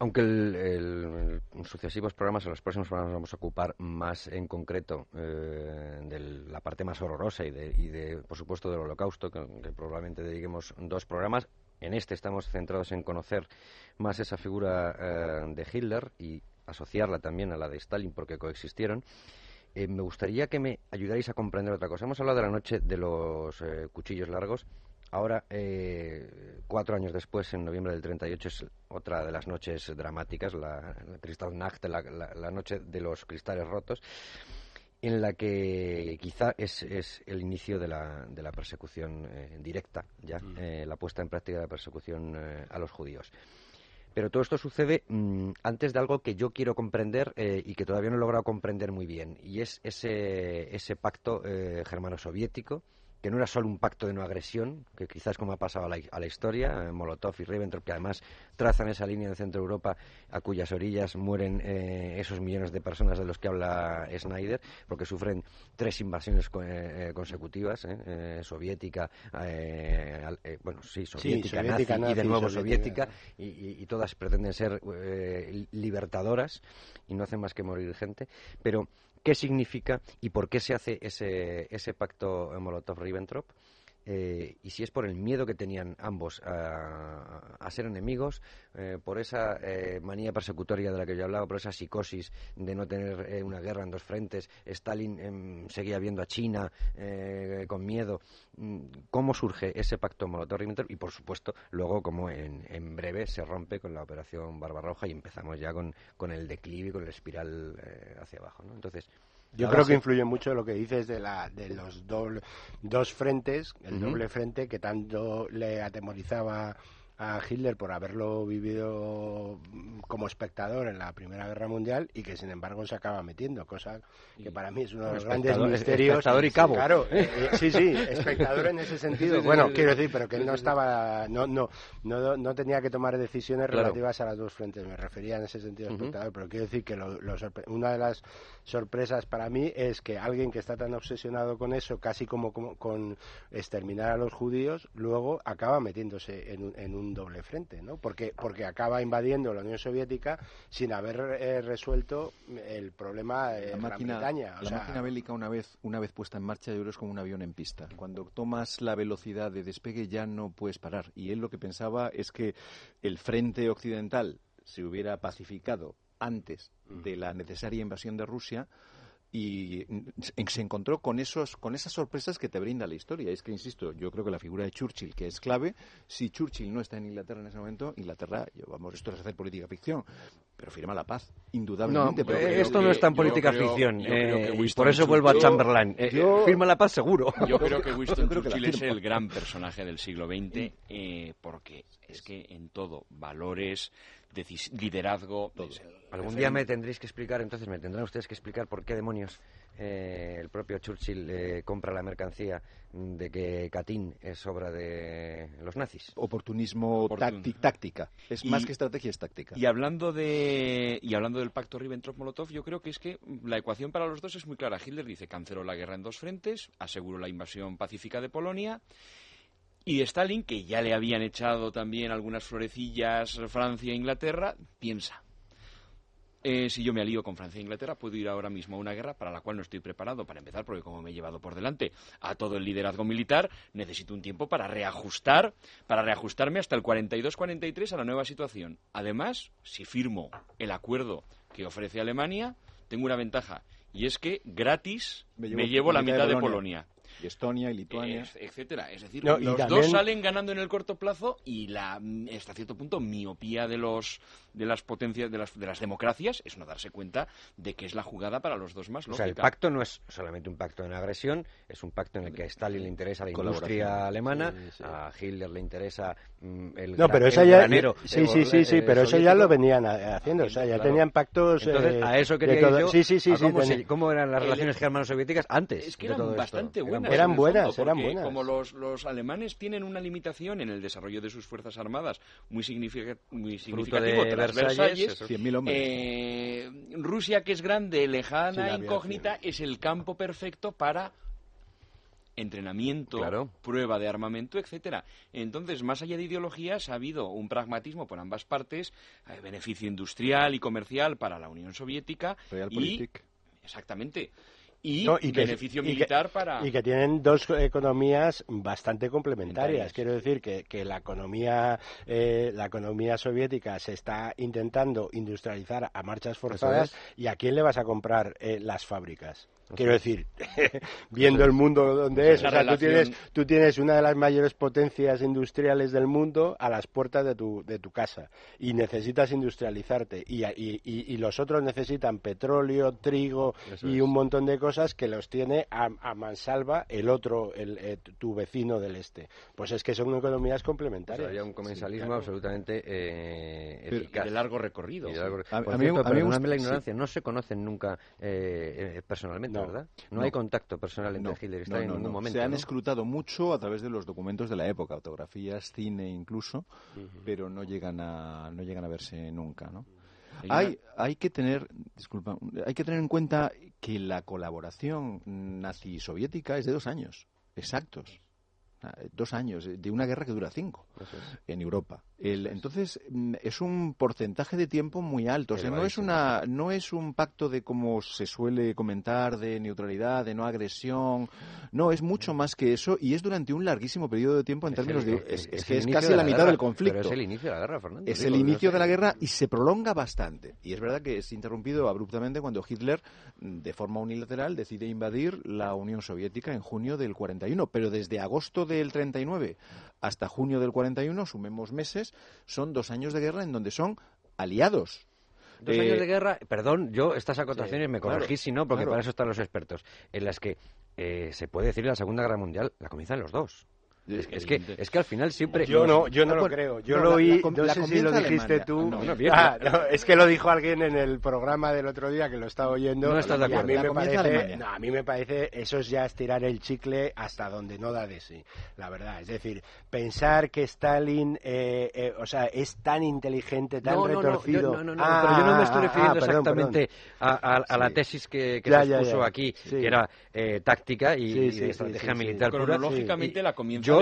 Aunque el- el- en sucesivos programas, en los próximos programas, vamos a ocupar más en concreto eh, de la parte más horrorosa y de, y de, por supuesto, del holocausto, que, que probablemente dediquemos dos programas. En este estamos centrados en conocer más esa figura eh, de Hitler y asociarla también a la de Stalin, porque coexistieron. Eh, me gustaría que me ayudarais a comprender otra cosa. Hemos hablado de la noche de los eh, cuchillos largos. Ahora, cuatro años después, en noviembre del 38, es otra de las noches dramáticas, la, Kristallnacht, la- la noche de los cristales rotos. En la que quizá es, es el inicio de la, de la persecución eh, directa, ya, mm. eh, la puesta en práctica de la persecución eh, a los judíos. Pero todo esto sucede mm, antes de algo que yo quiero comprender y que todavía no he logrado comprender muy bien, y es ese, ese pacto germano-soviético que no era solo un pacto de no agresión, que quizás como ha pasado a la, historia, eh, Molotov y Ribbentrop, que además trazan esa línea en Centro Europa a cuyas orillas mueren eh, esos millones de personas de los que habla Snyder, porque sufren tres invasiones eh, consecutivas, soviética, bueno, sí, soviética, nazi, y de nuevo soviética, y, y, todas pretenden ser libertadoras y no hacen más que morir gente, pero qué significa y por qué se hace ese, ese pacto Molotov-Ribbentrop. Eh, y si es por el miedo que tenían ambos a, ser enemigos, eh, por esa eh, manía persecutoria de la que yo hablaba, por esa psicosis de no tener una guerra en dos frentes, Stalin em, seguía viendo a China con miedo. Mm, ¿Cómo surge ese pacto Molotov-Ribbentrop? Y por supuesto, luego, como en, en, breve se rompe con la operación Barbarroja y empezamos ya con, con el declive y con la espiral hacia abajo. ¿no? Entonces, yo creo que influye mucho lo que dices de, la, de los dos frentes, el doble frente que tanto le atemorizaba a Hitler por haberlo vivido como espectador en la Primera Guerra Mundial y que sin embargo se acaba metiendo, cosa que para mí es uno de los grandes misterios. Espectador y cabo. Claro, eh, eh, sí, sí, espectador en ese sentido. Bueno, quiero decir, pero que él no estaba, no, no, no, no tenía que tomar decisiones relativas a las dos frentes. Me refería en ese sentido a espectador, pero quiero decir que lo, una de las sorpresas para mí es que alguien que está tan obsesionado con eso, casi como, con exterminar a los judíos, luego acaba metiéndose en en un doble frente, ¿no? Porque, porque acaba invadiendo la Unión Soviética sin haber eh, resuelto el problema de la máquina, la máquina bélica una vez, una vez puesta en marcha, yo creo es como un avión en pista. Cuando tomas la velocidad de despegue ya no puedes parar. Y él lo que pensaba es que el frente occidental se hubiera pacificado antes mm. de la necesaria invasión de Rusia, y se encontró con esos con esas sorpresas que te brinda la historia. Es que insisto yo creo que la figura de Churchill que es clave si Churchill no está en Inglaterra en ese momento Inglaterra yo, vamos esto es hacer política ficción pero firma la paz indudablemente. No, esto no es tan política ficción eh, por eso vuelvo a Chamberlain. Eh, firma la paz seguro. (laughs) yo creo que Winston Churchill es el gran personaje del siglo XX eh, porque es que en todo valores liderazgo. Algún día me tendréis que explicar, entonces me tendrán ustedes que explicar por qué demonios eh, el propio Churchill eh, compra la mercancía de que Katyn es obra de los nazis. Oportunismo táctica. Es más que estrategia, es táctica. Y hablando, de, y hablando del pacto Ribbentrop-Molotov, yo creo que es que la ecuación para los dos es muy clara. Hitler dice canceló la guerra en dos frentes, aseguró la invasión pacífica de Polonia y Stalin, que ya le habían echado también algunas florecillas Francia e Inglaterra, piensa, eh, si yo me alío con Francia e Inglaterra, puedo ir ahora mismo a una guerra para la cual no estoy preparado para empezar, porque como me he llevado por delante a todo el liderazgo militar, necesito un tiempo para reajustar, para reajustarme hasta el 42-43 a la nueva situación. Además, si firmo el acuerdo que ofrece Alemania, tengo una ventaja, y es que gratis me llevo, la mitad de Polonia y Estonia y Lituania. etcétera. Es decir, los dos salen ganando en el corto plazo y la, hasta cierto punto, miopía de los de las potencias, de las, de las democracias es no darse cuenta de que es la jugada para los dos más lógica. O sea, el pacto no es solamente un pacto de agresión, es un pacto en el que a Stalin le interesa la industria alemana, a Hitler le interesa mm, el, no, pero eso ya, Sí, sí, sí, sí, pero eso ya lo venían haciendo, o sea, ya tenían pactos... Entonces, a eso quería todo... yo, sí, sí, sí, cómo, cómo, eran las relaciones germano-soviéticas antes Es que eran bastante buenas. Eran buenas, eran buenas. Como los, los alemanes tienen una limitación en el desarrollo de sus fuerzas armadas muy, significativo Versalles, eh, Rusia, que es grande, lejana, incógnita, es el campo perfecto para entrenamiento, prueba de armamento, etcétera. Entonces, más allá de ideologías, ha habido un pragmatismo por ambas partes, eh, beneficio industrial y comercial para la Unión Soviética y exactamente y, beneficio militar para... Y que tienen dos economías bastante complementarias. Quiero decir que, que la, economía, eh, la economía soviética se está intentando industrializar a marchas forzadas y a quién le vas a comprar eh, las fábricas. Quiero decir, (laughs) viendo el mundo donde es, o sea, tú tienes, tú tienes una de las mayores potencias industriales del mundo a las puertas de tu, de tu casa y necesitas industrializarte y, y, y, los otros necesitan petróleo, trigo y un montón de cosas que los tiene a, mansalva el otro, el, eh, tu vecino del este. Pues es que son economías complementarias. Hay un comensalismo absolutamente eh, eficaz. de largo recorrido. A, mí, la ignorancia, no se conocen nunca eh, personalmente, ¿verdad? No, hay contacto personal entre Hitler y Stalin en ningún momento. Se han escrutado mucho a través de los documentos de la época, fotografías, cine incluso, pero no llegan a no llegan a verse nunca, ¿no? Hay, hay que tener, disculpa, hay que tener en cuenta que la colaboración nazi-soviética es de dos años, exactos. Ah, dos años de una guerra que dura cinco en Europa. entonces mm, es un porcentaje de tiempo muy alto. O sea, no es una, no es un pacto de como se suele comentar de neutralidad, de no agresión. No, es mucho más que eso y es durante un larguísimo periodo de tiempo en términos de es, que es casi la, mitad del conflicto. es el inicio de la guerra, Fernando. Es el inicio de la guerra y se prolonga bastante. Y es verdad que es interrumpido abruptamente cuando Hitler, de forma unilateral, decide invadir la Unión Soviética en junio del 41. Pero desde agosto del 39 hasta junio del 41, sumemos meses, son dos años de guerra en donde son aliados. Dos años eh, de guerra, perdón, yo estas acotaciones me corregís si no, porque para eso están los expertos, en las que eh, se puede decir la Segunda Guerra Mundial la comienzan los dos. Es, que, es que al final siempre... Yo no, yo no lo creo. Yo lo oí, no sé si lo dijiste tú. Ah, es que lo dijo alguien en el programa del otro día que lo estaba oyendo. No estás de acuerdo. A mí, me parece, no, a mí me parece, eso es ya estirar el chicle hasta donde no da de sí, la verdad. Es decir, pensar que Stalin, eh, eh, o sea, es tan inteligente, tan retorcido... No, no, no, pero yo no me estoy ah, refiriendo ah, exactamente A, la tesis que, se expuso aquí, que era eh, táctica y, estrategia militar. Cronológicamente la comienza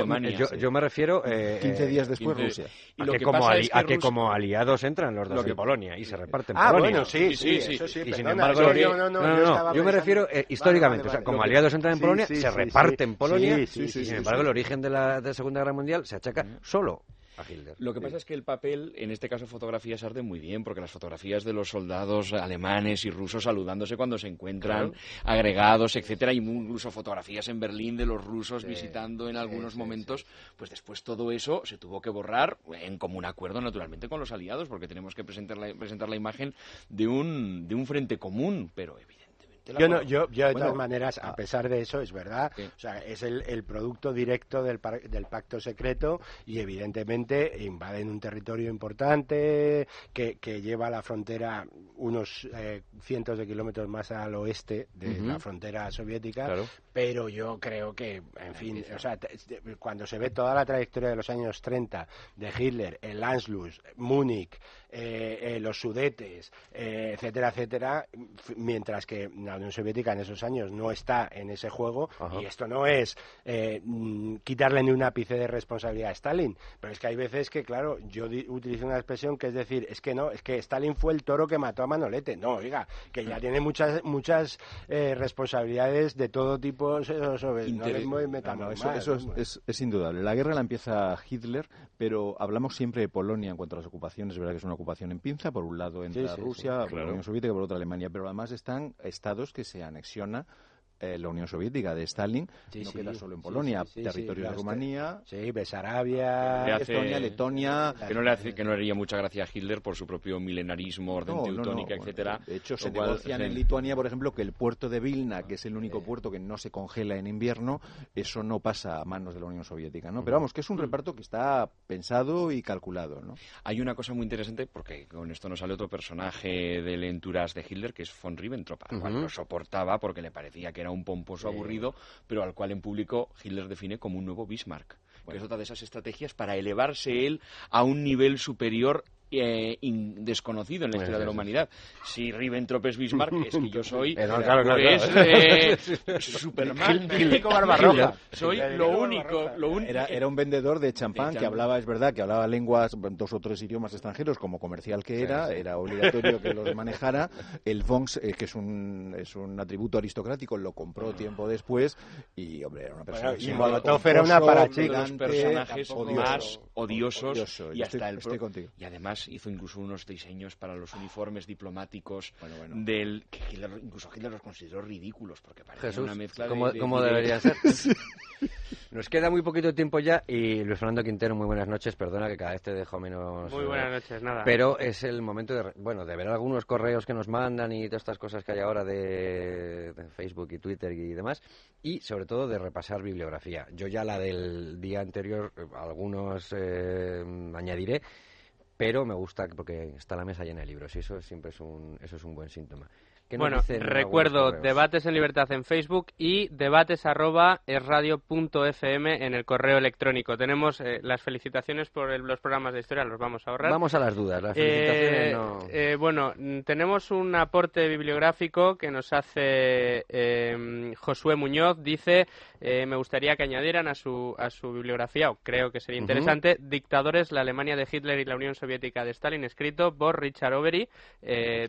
yo, me refiero... 15 eh, días después Rusia. A, que, como, a que como aliados entran los dos de Polonia y se reparten ah, Polonia. bueno, sí, sí, eso sí. Y sin embargo, no, no, yo, me refiero eh, históricamente, o sea, como aliados entran en Polonia, se reparten Polonia y sin embargo el origen de la, de la Segunda Guerra Mundial se achaca solo lo que pasa es que el papel, en este caso fotografías, arde muy bien, porque las fotografías de los soldados alemanes y rusos saludándose cuando se encuentran agregados, etcétera, y incluso fotografías en Berlín de los rusos visitando en algunos momentos, pues después todo eso se tuvo que borrar en común acuerdo, naturalmente, con los aliados, porque tenemos que presentar la, presentar la imagen de un, de un frente común, pero evidentemente yo, no, yo, yo, de todas maneras, a ah. pesar de eso, es verdad, o sea, es el, el producto directo del, del, pacto secreto y evidentemente invaden un territorio importante que, que lleva la frontera unos eh, cientos de kilómetros más al oeste de la frontera soviética, pero yo creo que, en fin, o sea, cuando se ve toda la trayectoria de los años 30 de Hitler, el Anschluss, Múnich, eh, eh, los Sudetes, etcétera, etcétera, mientras que la Unión Soviética en esos años no está en ese juego, y esto no es mm, quitarle ni un ápice de responsabilidad a Stalin, pero es que hay veces que, claro, yo utilizo una expresión que es decir, es que no, es que Stalin fue el toro que mató a Manolete. No, oiga, que ya tiene muchas muchas eh, responsabilidades de todo tipo sobre no eso, es, es, indudable. La guerra la empieza Hitler, pero hablamos siempre de Polonia en cuanto a las ocupaciones. Es verdad que es una ocupación en pinza. Por un lado entra Rusia, la Unión Soviética, por otra Alemania. Pero además están estados que se anexiona eh, la Unión Soviética de Stalin no queda solo en Polonia, territorio de Rumanía, sí, Besarabia, Estonia, Letonia. Que no, le hace, que no le haría mucha gracia a Hitler por su propio milenarismo, orden teutónica, etcétera. de hecho, se negocian en Lituania, por ejemplo, que el puerto de Vilna, que es el único puerto que no se congela en invierno, eso no pasa a manos de la Unión Soviética, ¿no? Pero vamos, que es un reparto que está pensado y calculado, ¿no? Hay una cosa muy interesante, porque con esto nos sale otro personaje del entourage de Hitler, que es von Ribbentrop, al cual lo soportaba porque le parecía que era un pomposo aburrido, pero al cual en público Hitler define como un nuevo Bismarck. Que es otra de esas estrategias para elevarse él a un nivel superior eh, desconocido en la historia de la humanidad. Si Ribbentrop es Bismarck, es que yo soy eh, Superman, Soy lo único, lo Era, era, un vendedor de champán que hablaba, es verdad, que hablaba lenguas, dos o tres idiomas extranjeros, como comercial que era, era obligatorio que los (laughs) manejara. El Vonks, eh, que es un, es un atributo aristocrático, lo compró tiempo después y, hombre, era una persona... y Molotov era una de los personajes más odiosos y hasta el... contigo. Y además además hizo incluso unos diseños para los uniformes diplomáticos del que Hitler, incluso Hitler los consideró ridículos porque parecía una mezcla ¿cómo, de, ¿cómo debería ser? (laughs) Nos queda muy poquito tiempo ya y Luis Fernando Quintero, muy buenas noches. Perdona que cada vez te dejo menos. Muy buenas noches, nada. Pero es el momento de, bueno, de ver algunos correos que nos mandan y todas estas cosas que hay ahora de, Facebook y Twitter y demás. Y sobre todo de repasar bibliografía. Yo ya la del día anterior, algunos eh, añadiré pero me gusta porque está la mesa llena de libros y eso siempre es un, eso es un buen síntoma. Bueno, recuerdo debates en libertad en Facebook y debates arroba en el correo electrónico. Tenemos eh, las felicitaciones por los programas de historia, los vamos a ahorrar. Vamos a las dudas, las felicitaciones no... Eh, bueno, tenemos un aporte bibliográfico que nos hace em, Josué Muñoz. Dice, eh, me gustaría que añadieran a su, a su bibliografía, o creo que sería interesante, Dictadores, la Alemania de Hitler y la Unión Soviética de Stalin, escrito por Richard Overy.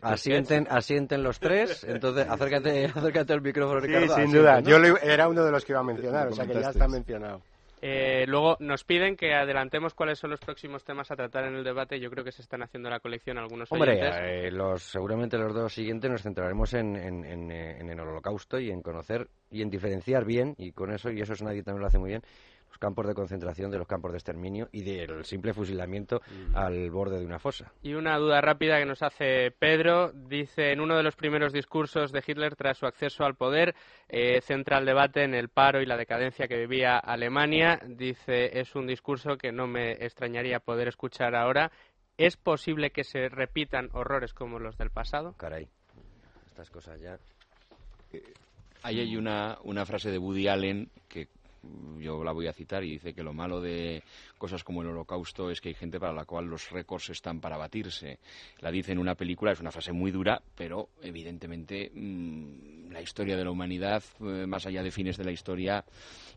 asienten, asienten los entonces acércate, (laughs) acércate al micrófono, Ricardo. Sí, sin duda. Yo era uno de los que iba a mencionar, o sea que ya está mencionado. Eh, luego nos piden que adelantemos cuáles son los próximos temas a tratar en el debate. Yo creo que se están haciendo la colección algunos Hombre, eh, los, seguramente los dos siguientes nos centraremos en, en, en, en, el holocausto y en conocer y en diferenciar bien, y con eso, y eso es nadie también lo hace muy bien, los campos de concentración, de los campos de exterminio y del simple fusilamiento mm. al borde de una fosa. Y una duda rápida que nos hace Pedro. Dice, en uno de los primeros discursos de Hitler tras su acceso al poder, eh, centra el debate en el paro y la decadencia que vivía Alemania. Dice, es un discurso que no me extrañaría poder escuchar ahora. ¿Es posible que se repitan horrores como los del pasado? Caray, estas cosas ya... Ahí hay una, una frase de Woody Allen que yo la voy a citar y dice que lo malo de cosas como el holocausto es que hay gente para la cual los récords están para batirse. La dice en una película, es una frase muy dura, pero evidentemente mm, la historia de la humanidad, eh, más allá de fines de la historia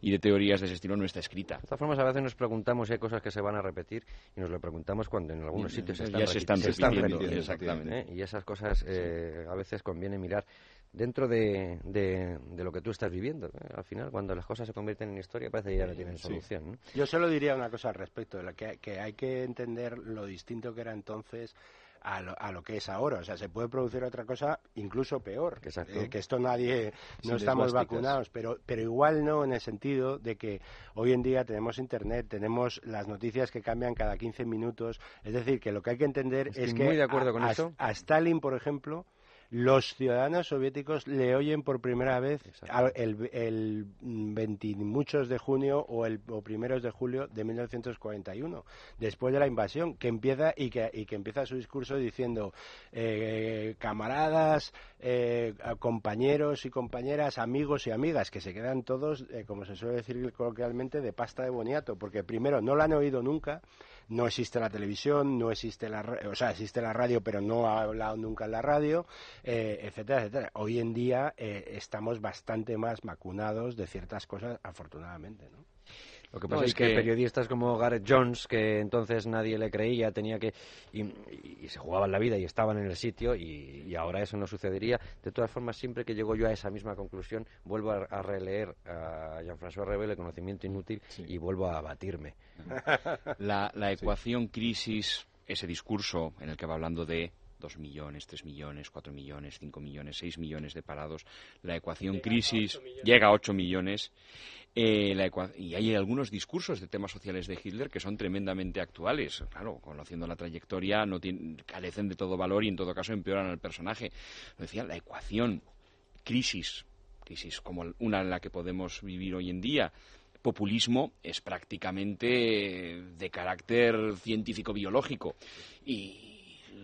y de teorías de ese estilo, no está escrita. De todas formas, a veces nos preguntamos si hay cosas que se van a repetir y nos lo preguntamos cuando en algunos sitios se están, se están, repitiendo. Exactamente. ¿eh? Y esas cosas eh, a veces conviene mirar dentro de, de, lo que tú estás viviendo. Al final, cuando las cosas se convierten en historia, parece que ya no tienen solución. Yo solo diría una cosa al respecto, de que, que hay que entender lo distinto que era entonces a lo, a lo, que es ahora. O sea, se puede producir otra cosa incluso peor. Eh, que esto nadie, no estamos vacunados, pero, pero igual no en el sentido de que hoy en día tenemos Internet, tenemos las noticias que cambian cada 15 minutos. Es decir, que lo que hay que entender es que de acuerdo con eso. a Stalin, por ejemplo, los ciudadanos soviéticos le oyen por primera vez el, el 20 muchos de junio o el o primeros de julio de 1941, después de la invasión, que empieza y que, y que empieza su discurso diciendo eh, camaradas, eh, compañeros y compañeras, amigos y amigas, que se quedan todos, eh, como se suele decir coloquialmente, de pasta de boniato, porque primero no lo han oído nunca no existe la televisión, no existe la, o sea, existe la radio, pero no ha hablado nunca en la radio, eh, etcétera, etcétera. Hoy en día eh, estamos bastante más vacunados de ciertas cosas, afortunadamente, ¿no? Lo que pasa es que, periodistas como Gareth Jones, que entonces nadie le creía, tenía que y, se jugaban la vida y estaban en el sitio y, ahora eso no sucedería. De todas formas, siempre que llego yo a esa misma conclusión, vuelvo a, releer a Jean-François Rebel, El conocimiento inútil, y vuelvo a abatirme. La, la ecuación crisis, ese discurso en el que va hablando de dos millones, tres millones, cuatro millones, cinco millones, seis millones de parados. La ecuación crisis llega a ocho millones. Eh, y hay algunos discursos de temas sociales de Hitler que son tremendamente actuales. Claro, conociendo la trayectoria, no carecen de todo valor y en todo caso empeoran al personaje. Decía, la ecuación crisis, crisis como una en la que podemos vivir hoy en día, populismo es prácticamente de carácter científico-biológico. Y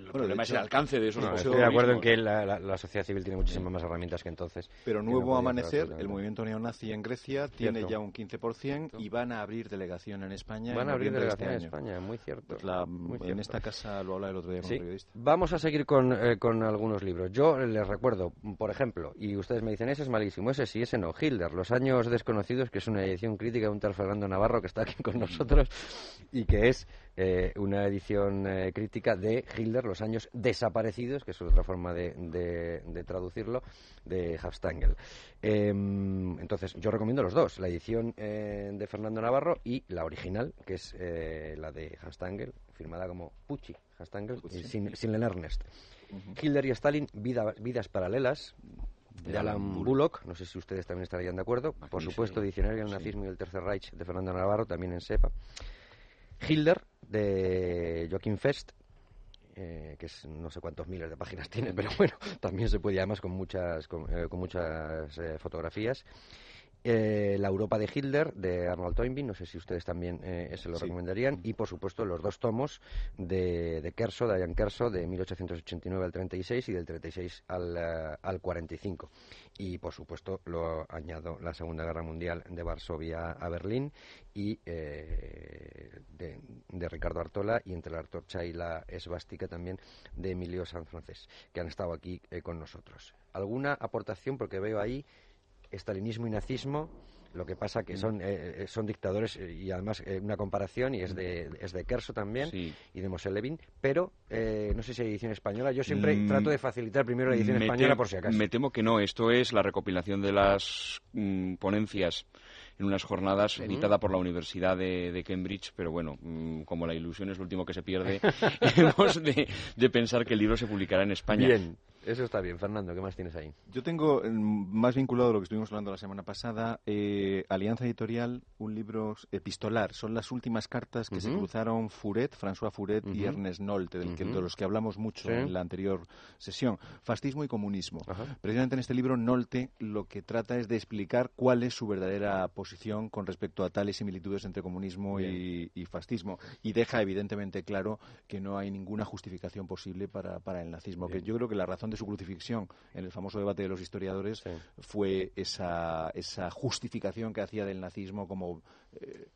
el problema es el alcance de esos no, Estoy de acuerdo en que la, sociedad civil tiene muchísimas más herramientas que entonces. Pero Nuevo Amanecer, el movimiento neonazi en Grecia, tiene ya un 15% y van a abrir delegación en España. Van a abrir este delegación en España, muy cierto. Pues en esta casa lo habla el otro día con periodista. Vamos a seguir con, eh, con algunos libros. Yo les recuerdo, por ejemplo, y ustedes me dicen, ese es malísimo, ese sí, ese no, Hilder, Los años desconocidos, que es una edición crítica de un tal Fernando Navarro que está aquí con nosotros y que es eh, una edición eh, crítica de Hilder Hitler, los años desaparecidos, que es otra forma de, traducirlo, de Hafstangel. Em, entonces, yo recomiendo los dos, la edición eh, de Fernando Navarro y la original, que es eh, la de Hafstangel, firmada como Pucci, Hafstangel, sin, sin Ernest. Hitler y Stalin, vidas paralelas, de Alan Bullock, no sé si ustedes también estarían de acuerdo. Por supuesto, Diccionario del Nazismo y el Tercer Reich de Fernando Navarro, también en SEPA. Hitler, de Joaquín Fest, eh, que es no sé cuántos miles de páginas (laughs) tiene, pero bueno, también se puede además con muchas, con, eh, muchas eh, fotografías. Eh, la Europa de Hitler, de Arnold Toynbee, no sé si ustedes también eh, se lo recomendarían, y por supuesto los dos tomos de, de Kerso, de Ian Kerso, de 1889 al 36 y del 36 al, uh, al 45. Y por supuesto lo añado la Segunda Guerra Mundial de Varsovia a Berlín y eh, de, de, Ricardo Artola y entre la Artorcha y la esvástica también de Emilio San Francés, que han estado aquí con nosotros. ¿Alguna aportación? Porque veo ahí estalinismo y nazismo lo que pasa que mm. son eh, eh, son dictadores eh, y además una comparación y es de es de Kerso también y de Moselevin pero no sé si hay edición española yo siempre mm. trato de facilitar primero la edición española por si acaso me temo que no esto es la recopilación de las mm, ponencias en unas jornadas editada por la Universidad de, Cambridge, pero bueno, como la ilusión es lo último que se pierde, (laughs) (laughs) hemos de, de, pensar que el libro se publicará en España. Bien. Eso está bien. Fernando, ¿qué más tienes ahí? Yo tengo, más vinculado a lo que estuvimos hablando la semana pasada, eh, Alianza Editorial, un libro epistolar. Son las últimas cartas que se cruzaron Furet, François Furet y Ernest Nolte, del que, de los que hablamos mucho en la anterior sesión. Fascismo y comunismo. Precisamente en este libro, Nolte lo que trata es de explicar cuál es su verdadera posición con respecto a tales similitudes entre comunismo y, fascismo. Y deja evidentemente claro que no hay ninguna justificación posible para, para el nazismo. Que yo creo que la razón de su crucifixión en el famoso debate de los historiadores fue esa, esa justificación que hacía del nazismo como eh,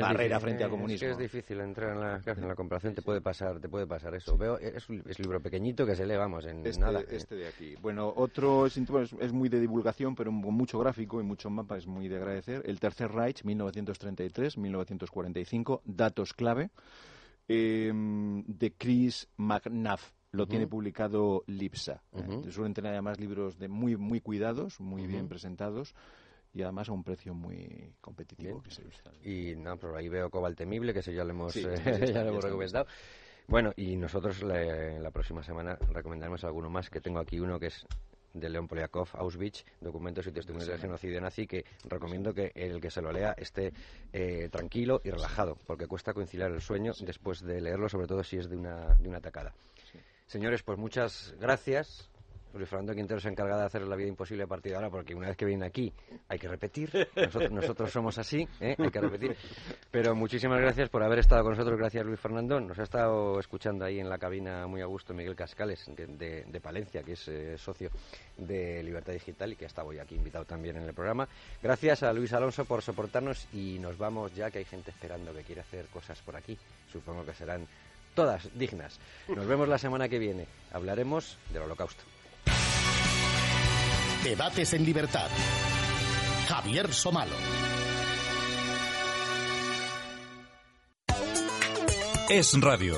barrera frente al comunismo. Es que es difícil entrar en la, en la comparación, te puede pasar, te puede pasar eso. Veo, es un, libro pequeñito que se lee, vamos, en este, nada. Este de aquí. Bueno, otro es, es, muy de divulgación, pero con mucho gráfico y mucho mapa, es muy de agradecer. El Tercer Reich, 1933-1945, datos clave, eh, de Chris McNaff lo tiene publicado Lipsa. ¿eh? Suelen tener además libros de muy muy cuidados, muy bien presentados y además a un precio muy competitivo que se Y no, pero ahí veo Cobalt Temible, que eso ya lo hemos, (laughs) ya lo hemos recomendado. Bueno, y nosotros la, próxima semana recomendaremos alguno más, que tengo aquí uno que es de León Poliakov, Auschwitz, documentos y testimonios del genocidio nazi, que recomiendo que el que se lo lea esté eh, tranquilo y relajado, porque cuesta conciliar el sueño después de leerlo, sobre todo si es de una, de una atacada. Señores, pues muchas gracias. Luis Fernando Quintero se encarga de hacer la vida imposible a partir de ahora, porque una vez que viene aquí hay que repetir. Nosotros, somos así, ¿eh? hay que repetir. Pero muchísimas gracias por haber estado con nosotros. Gracias, Luis Fernando. Nos ha estado escuchando ahí en la cabina muy a gusto Miguel Cascales, de, Palencia, que es eh, socio de Libertad Digital y que ha estado hoy aquí invitado también en el programa. Gracias a Luis Alonso por soportarnos y nos vamos ya, que hay gente esperando que quiere hacer cosas por aquí. Supongo que serán todas dignas. Nos vemos la semana que viene. Hablaremos del holocausto. Debates en libertad. Javier Somalo. Es Radio.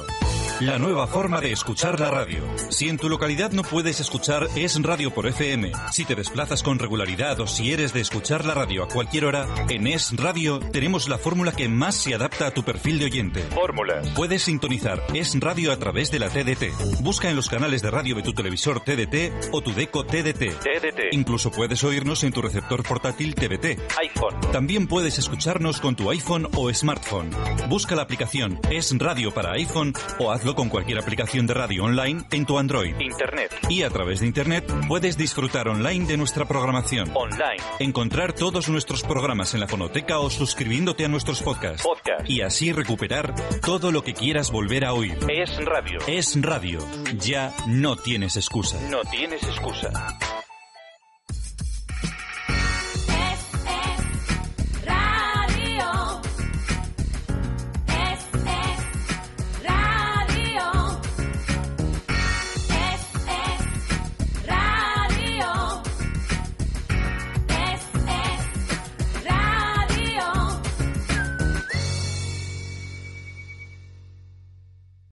La nueva forma de escuchar la radio. Si en tu localidad no puedes escuchar Es Radio por FM, si te desplazas con regularidad o si eres de escuchar la radio a cualquier hora, en Es Radio tenemos la fórmula que más se adapta a tu perfil de oyente. Fórmulas. Puedes sintonizar Es Radio a través de la TDT. Busca en los canales de radio de tu televisor TDT o tu deco TDT. TDT. Incluso puedes oírnos en tu receptor portátil TBT. iPhone. También puedes escucharnos con tu iPhone o smartphone. Busca la aplicación Es Radio para iPhone o hazlo con cualquier aplicación de radio online en tu Android. Internet. Y a través de Internet puedes disfrutar online de nuestra programación. Online. Encontrar todos nuestros programas en la fonoteca o suscribiéndote a nuestros podcasts. Podcast. Y así recuperar todo lo que quieras volver a oír. Es radio. Es radio. Ya no tienes excusa. No tienes excusa.